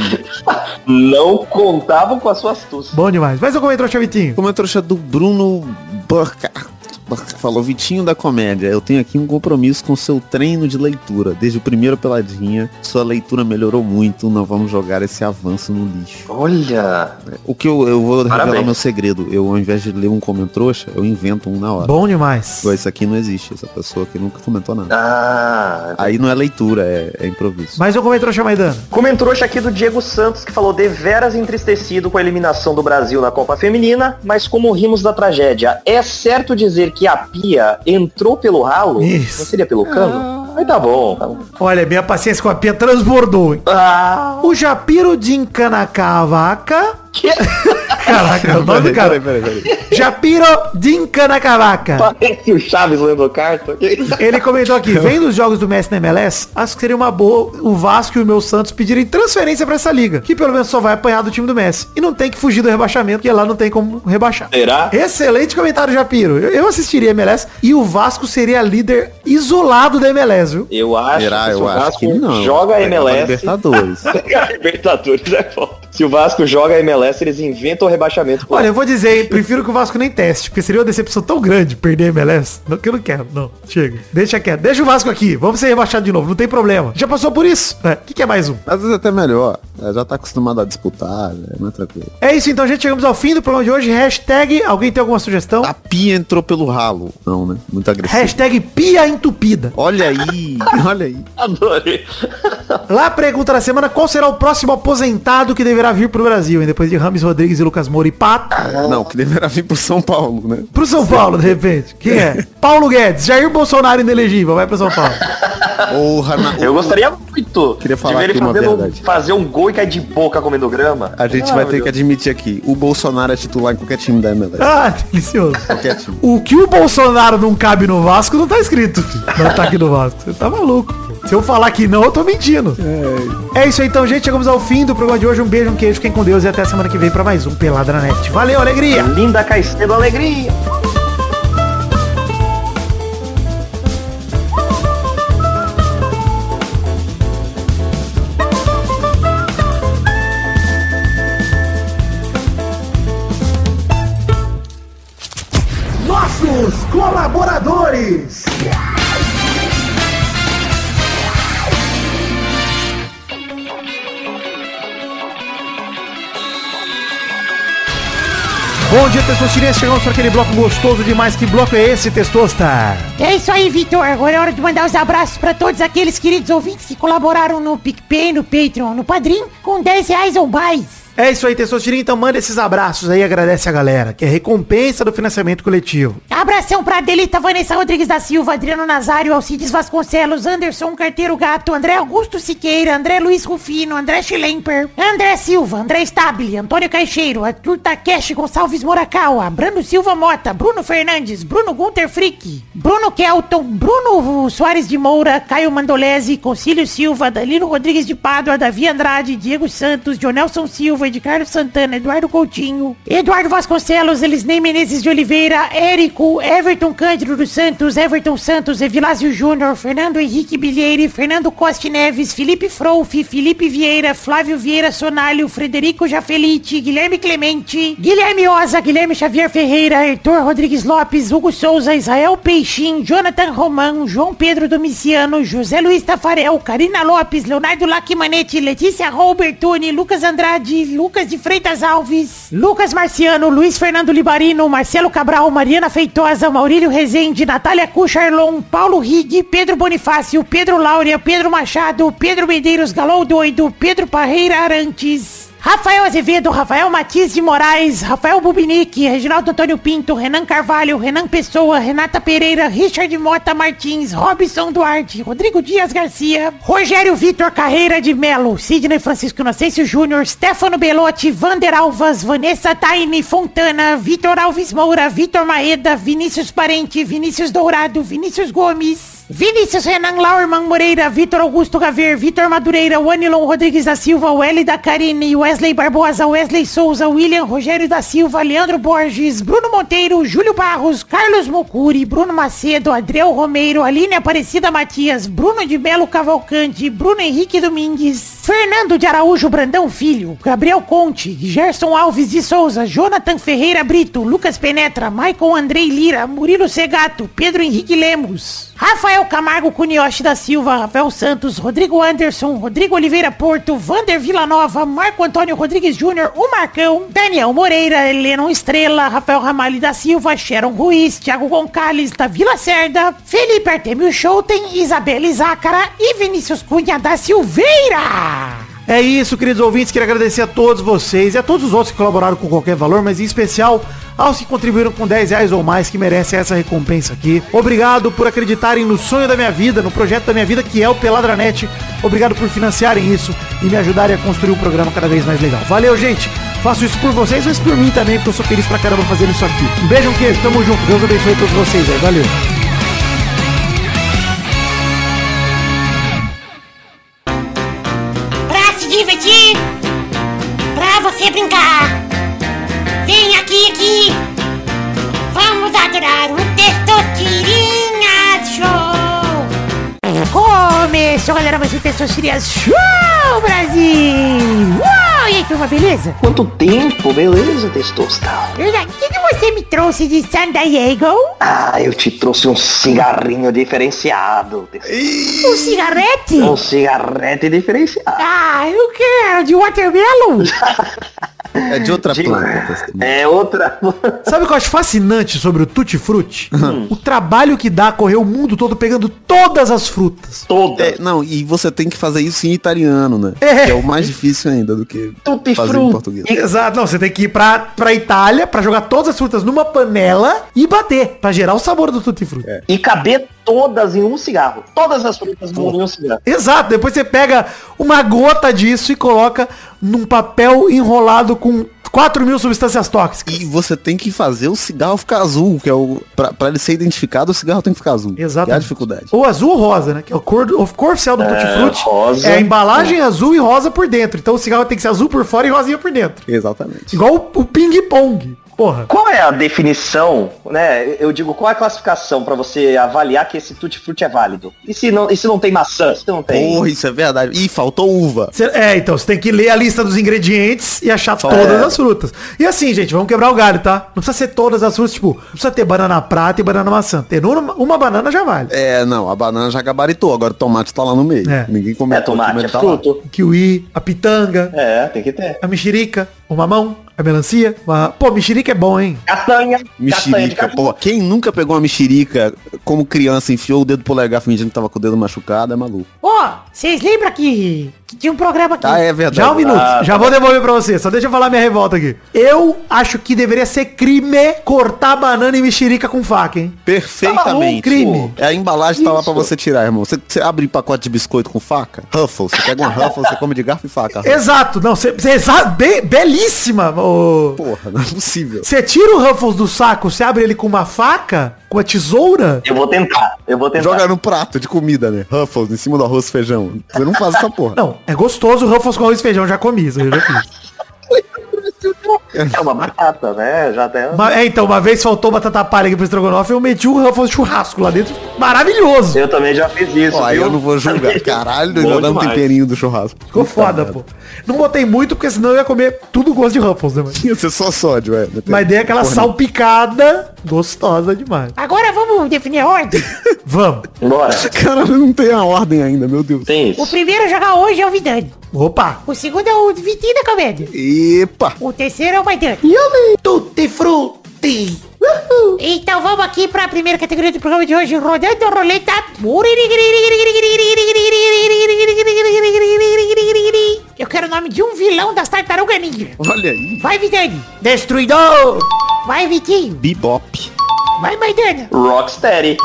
Não contavam com a sua astúcia. Bom demais. Mas eu comentou, Chavitinho. Como é trouxa do Bruno Burkhardt. Falou, Vitinho da comédia, eu tenho aqui um compromisso com seu treino de leitura. Desde o primeiro peladinha, sua leitura melhorou muito, não vamos jogar esse avanço no lixo. Olha. O que eu, eu vou revelar Parabéns. meu segredo. Eu, ao invés de ler um comentrouxa, eu invento um na hora. Bom demais. Pô, Isso aqui não existe, essa pessoa aqui nunca comentou nada. Ah. Aí não é leitura, é, é improviso. Mas eu comentou, Chamaidana. Comentrouxa aqui do Diego Santos, que falou deveras entristecido com a eliminação do Brasil na Copa Feminina, mas como rimos da tragédia, é certo dizer que a Pia entrou pelo ralo? Isso. Não seria pelo cano? Aí tá bom. tá bom. Olha, minha paciência com a pia transbordou? Ah, O Japiro de Incanacavaca. que... (laughs) Caraca, é o nome do cara. peraí, peraí. Japiro de Incanacavaca. Parece o Chaves lendo carta. Ele comentou aqui, vendo os jogos do Messi na MLS, acho que seria uma boa o Vasco e o meu Santos pedirem transferência pra essa liga, que pelo menos só vai apanhar do time do Messi. E não tem que fugir do rebaixamento, porque lá não tem como rebaixar. Será? Excelente comentário, Japiro. Eu, eu assistiria MLS e o Vasco seria líder isolado da MLS, viu? Eu acho Será? que se o Eu acho Vasco que não. joga Pega MLS. Libertadores. (laughs) a Libertadores é foda. Se o Vasco joga a MLS, eles inventam o rebaixamento. Olha, eu vou dizer, hein, prefiro que o Vasco nem teste, porque seria uma decepção tão grande perder a MLS. Não, que eu não quero, não. Chega. Deixa quieto. Deixa o Vasco aqui. Vamos ser rebaixado de novo, não tem problema. Já passou por isso. né? O que, que é mais um? Às vezes até melhor. É, já tá acostumado a disputar, é mais tranquilo. É isso, então, gente. Chegamos ao fim do programa de hoje. Hashtag, alguém tem alguma sugestão? A pia entrou pelo ralo. Não, né? Muito agressivo. Hashtag pia entupida. Olha aí, olha aí. Adorei. Lá, pergunta da semana, qual será o próximo aposentado que deverá vir pro Brasil, hein? Depois de Rames Rodrigues e Lucas Moura e Pato. Não, que deverá vir pro São Paulo, né? Pro São Paulo, de repente. Quem é? (laughs) Paulo Guedes. Jair Bolsonaro inelegível. Vai pro São Paulo. Ou Rana... Eu gostaria muito Queria falar de ver ele aqui fazendo- verdade. fazer um gol e cair de boca comendo grama. A gente Ah, vai ter que Deus. admitir aqui, o Bolsonaro é titular em qualquer time da MLS. Ah, delicioso. Qualquer time. O que o Bolsonaro não cabe no Vasco não tá escrito, filho. No ataque do Vasco. Você tá maluco. pô. Se eu falar que não, eu tô mentindo. É isso aí então, gente. Chegamos ao fim do programa de hoje. Um beijo, um queijo, fiquem com Deus e até semana que vem pra mais um Pelada na Net. Valeu, alegria! Linda Caicedo Alegria. Nossos colaboradores! Bom dia, Testosterinhas. Chegamos para aquele bloco gostoso demais. Que bloco é esse, Testosta? É isso aí, Vitor. Agora é hora de mandar os abraços pra todos aqueles queridos ouvintes que colaboraram no PicPay, no Patreon, no Padrim, com 10 reais ou mais. É isso aí, Testosterinha. Então manda esses abraços aí agradece a galera, que é recompensa do financiamento coletivo. Abração pra Adelita Vanessa Rodrigues da Silva, Adriano Nazário, Alcides Vasconcelos, Anderson Carteiro Gato, André Augusto Siqueira, André Luiz Rufino, André Schlemper, André Silva, André Stabile, Antônio Caixeiro, Arthur Takeshi Gonçalves Morakawa, Bruno Silva Mota, Bruno Fernandes, Bruno Gunter Frick, Bruno Kelton, Bruno Soares de Moura, Caio Mandolese, Concílio Silva, Danilo Rodrigues de Pádua, Davi Andrade, Diego Santos, Jonelson Silva, de Carlos Santana, Eduardo Coutinho, Eduardo Vasconcelos, Elisnei Menezes de Oliveira, Érico, Everton Cândido dos Santos, Everton Santos, Evilásio Júnior, Fernando Henrique Bilheire, Fernando Costa Neves, Felipe Frouf, Felipe Vieira, Flávio Vieira Sonalho, Frederico Jafelite, Guilherme Clemente, Guilherme Oza, Guilherme Xavier Ferreira, Heitor Rodrigues Lopes, Hugo Souza, Israel Peixim, Jonathan Romão, João Pedro Domiciano, José Luiz Tafarel, Karina Lopes, Leonardo Lacimanetti, Letícia Robertoni, Lucas Andrade, Lucas de Freitas Alves, Lucas Marciano, Luiz Fernando Libarino, Marcelo Cabral, Mariana Feitosa, Maurílio Rezende, Natália Cucharlon, Paulo Rig, Pedro Bonifácio, Pedro Laura, Pedro Machado, Pedro Medeiros Galou Doido, Pedro Parreira Arantes. Rafael Azevedo, Rafael Matias de Moraes, Rafael Bubinique, Reginaldo Antônio Pinto, Renan Carvalho, Renan Pessoa, Renata Pereira, Richard Mota Martins, Robson Duarte, Rodrigo Dias Garcia, Rogério Vitor Carreira de Melo, Sidney Francisco Inocêncio Júnior, Stefano Belotti, Vander Alvas, Vanessa Taine Fontana, Vitor Alves Moura, Vitor Maeda, Vinícius Parente, Vinícius Dourado, Vinícius Gomes, Vinícius Renan Laurman Moreira, Vitor Augusto Gaver, Vitor Madureira, Wanilon Rodrigues da Silva, Welly da Carine, Wesley Barbosa, Wesley Souza, William Rogério da Silva, Leandro Borges, Bruno Monteiro, Júlio Barros, Carlos Mocuri, Bruno Macedo, Adriel Romeiro, Aline Aparecida Matias, Bruno de Melo Cavalcante, Bruno Henrique Domingues, Fernando de Araújo Brandão Filho, Gabriel Conte, Gerson Alves de Souza, Jonathan Ferreira Brito, Lucas Penetra, Michael Andrei Lira, Murilo Segato, Pedro Henrique Lemos, Rafael Camargo Cunioche da Silva, Rafael Santos, Rodrigo Anderson, Rodrigo Oliveira Porto, Vander Villanova, Marco Antônio Rodrigues Júnior, o Marcão, Daniel Moreira, Lennon Estrela, Rafael Ramalho da Silva, Sharon Ruiz, Thiago Gonçalves da Vila Cerda, Felipe Artemio Schouten, Isabela Zácara e Vinícius Cunha da Silveira. É isso, queridos ouvintes. Queria agradecer a todos vocês e a todos os outros que colaboraram com qualquer valor, mas em especial aos que contribuíram com 10 reais ou mais, que merecem essa recompensa aqui. Obrigado por acreditarem no sonho da minha vida, no projeto da minha vida, que é o Peladranet. Obrigado por financiarem isso e me ajudarem a construir um programa cada vez mais legal. Valeu, gente! Faço isso por vocês, mas por mim também, porque eu sou feliz pra caramba fazendo isso aqui. Um beijo, um queijo, tamo junto. Deus abençoe todos vocês aí. Valeu! O Testosterinha Show. Começou! galera, mais um Testosterinha Show, Brasil! Uau! E aí, turma, beleza? Quanto tempo, beleza, Testosta? Verdade. O que, que você me trouxe de San Diego? Ah, eu te trouxe um cigarrinho diferenciado. Um cigarrete? Um cigarrete diferenciado. Ah, eu quero, de watermelon. (laughs) É de outra De- planta. testemunha. É outra. Sabe o que eu acho fascinante sobre o Tutti Frutti? O trabalho que dá correr o mundo todo pegando todas as frutas. Toda. É, não, e você tem que fazer isso em italiano, né? É. Que é o mais difícil ainda do que Tutti fazer em frutti. português. Exato, não, você tem que ir pra, pra Itália pra jogar todas as frutas numa panela e bater, pra gerar o sabor do Tutti Frutti. E caber todas em um cigarro. Todas as frutas mundo em um cigarro. Exato, depois você pega uma gota disso e coloca num papel enrolado com 4 mil substâncias tóxicas. E você tem que fazer o cigarro ficar azul, que é o. Pra, pra ele ser identificado, o cigarro tem que ficar azul. Que é a dificuldade. Ou azul ou rosa, né? Que é o cor, o cor oficial do Tutti Frutti. rosa. É a embalagem azul e rosa por dentro. Então o cigarro tem que ser azul por fora e rosinha por dentro. Exatamente. Igual o, o ping-pong. Porra. Qual é a definição, né? Eu digo, qual é a classificação pra você avaliar que esse tutti frutti é válido? E se não, e se não tem maçã? Se não tem. Porra, isso é verdade. Ih, faltou uva. Cê- é, então, você tem que ler a lista dos ingredientes e achar Só- todas é. as frutas. E assim, gente, vamos quebrar o galho, tá? Não precisa ser todas as frutas, tipo, não precisa ter banana prata e banana maçã. Ter uma, uma banana já vale. É, não, a banana já gabaritou, agora o tomate tá lá no meio. É. Ninguém É, comentou tomate, é tá fruto. O kiwi, a pitanga, É, tem que ter. a mexerica, o mamão, a melancia. a- Pô, mexerica é bom, hein? Castanha. Mexerica, pô. Quem nunca pegou uma mexerica como criança, enfiou o dedo polegar fingindo que tava com o dedo machucado, é maluco. Ó, vocês lembram que tinha um programa aqui? Ah, é verdade. Já um minuto, Ah, já vou devolver pra você. Só deixa eu falar minha revolta aqui. Eu acho que deveria ser crime cortar banana e mexerica com faca, hein? Perfeitamente. Crime. É, a embalagem tá lá pra você tirar, irmão. Você, você abre pacote de biscoito com faca? Ruffles. Você pega uma Ruffles, você come de garfo e faca. Exato, não, você exato, be- belíssima. ô. Porra, não é possível. Você tira o Ruffles do saco, você abre ele com uma faca, com a tesoura. Eu vou tentar. Eu vou tentar. Joga no prato de comida, né? Ruffles, em cima do arroz e feijão. Você não faz essa porra. Não, é gostoso o Ruffles com arroz e feijão, já comi, isso eu já fiz. (laughs) É uma batata, né? Já tem. É, então, uma vez faltou batata palha aqui pro estrogonofe, eu meti um Ruffles churrasco lá dentro, maravilhoso. Eu também já fiz isso. Ó, aí eu não vou julgar. (laughs) Caralho, ainda dá um temperinho do churrasco. Ficou foda, pô. Não botei muito, porque senão eu ia comer tudo gosto de Ruffles, né, mano? (laughs) Ia ser só sódio, é. Tem- Mas dei aquela porra salpicada gostosa demais. Agora vamos definir a ordem. (laughs) Vamos. Bora. Caralho, não tem a ordem ainda, meu Deus. Tem O isso. primeiro a jogar hoje é o Vidani. Opa. O segundo é o Vitinho da Comédia. Epa! O terceiro é o Maidana. Tutti frutti. Então vamos aqui para a primeira categoria do programa de hoje, rodando a roleta. Eu quero o nome de um vilão das Tartaruga Ninja. Olha aí. Vai, Vidani. Destruidor. Vai, Vitinho. Bebop. Vai, Maidana. Rocksteady.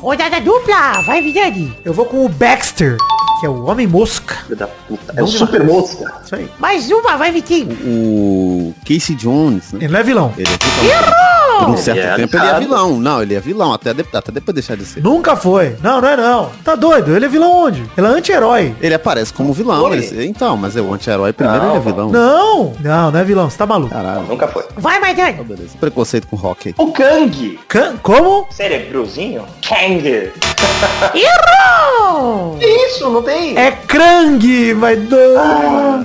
Rodada dupla. Vai, Vidani. Eu vou com o Baxter, que é o Homem Mosca. Filho da puta. É o super mosca. Isso aí. Mais uma. Vai, Vitinho. O Casey Jones, né? Ele não é vilão. Ele é vilão. Por um certo Ele é tempo ele é vilão. Não, ele é vilão, até, de- até depois deixar de ser. Nunca foi. Não, não é não. Tá doido? Ele é vilão onde? Ele é anti-herói. Ele aparece como vilão. Ele- então, mas é o anti-herói primeiro Não, ele é vilão. Não. Não, não é vilão. Você tá maluco. Caralho. Nunca foi. Vai, Maidana. Beleza. Preconceito com rock. O Kang. Can- Como? Cérebrozinho? Kang. Errou! Que isso? Não tem? É Krang, vai doido.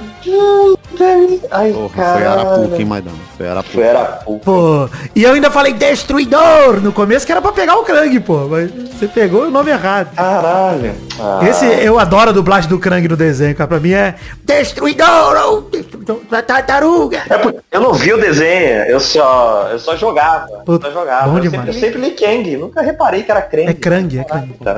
Ai, Porra, foi cara. Arapuca, hein, Maidana? Foi Arapuca. Foi Arapuca. Pô, e eu ainda falei Destruidor no começo, que era pra pegar o Krang, pô. Mas você pegou o nome errado. Caralho. Ah. Esse, eu adoro a dublagem do Krang no desenho, cara. Pra mim é Destruidor, ou Destruidor da tartaruga. É porque eu não vi o desenho, eu só, eu só jogava. Puta, só jogava. bom eu, demais. sempre, eu sempre li Kang, nunca reparei que era Krang. É Krang, é Krang. Tá.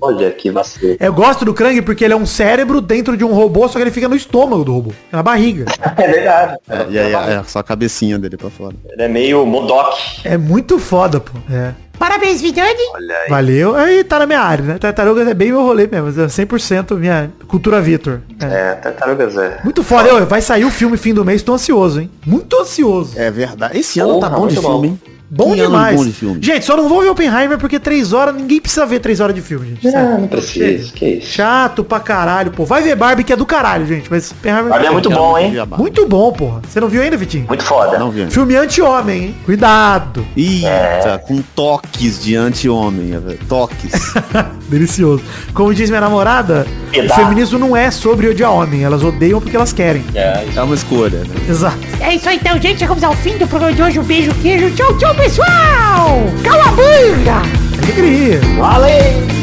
Olha que vacilo. Eu gosto do Krang porque ele é um cérebro dentro de um robô, só que ele fica no estômago do robô, na barriga. (laughs) É verdade. É, e aí é só a cabecinha dele pra fora. Ele é meio Modok. É muito foda, pô. É. Parabéns, Vidani. Olha aí. Valeu. Aí tá na minha área, né? Tartarugas é bem meu rolê mesmo. É 100% minha cultura Vitor. É. É, Tartarugas é. Muito foda. Eu, vai sair o filme fim do mês. Tô ansioso, hein? Muito ansioso. É verdade. Esse ano tá bom de filme, hein? Bom Que ano demais. bom de filme. Gente, só não vou ver Oppenheimer porque três horas, ninguém precisa ver três horas de filme, gente. Não, não precisa, que isso. Chato pra caralho, pô. Vai ver Barbie que é do caralho, gente. Mas Oppenheimer... Barbie é muito bom, hein? Muito bom, porra. Você não viu ainda, Vitinho? Muito foda. Não vi ainda. Filme anti-homem, hein? Cuidado. Eita, com toques de anti-homem, é, velho. toques. (laughs) Delicioso. Como diz minha namorada, o feminismo não é sobre odiar homem. Elas odeiam porque elas querem. É, isso. É uma escolha, né? Exato. É isso aí então, gente. Chegamos ao fim do programa de hoje. Um beijo, queijo. Tchau, tchau, pessoal. Calabunga. Alegria. Valeu!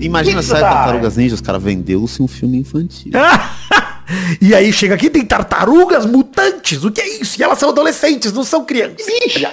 Imagina tá? Tartarugas Ninja, os caras vendeu-se um filme infantil. (laughs) e aí chega aqui, tem tartarugas mutantes. O que é isso? E elas são adolescentes, não são crianças. Ixi,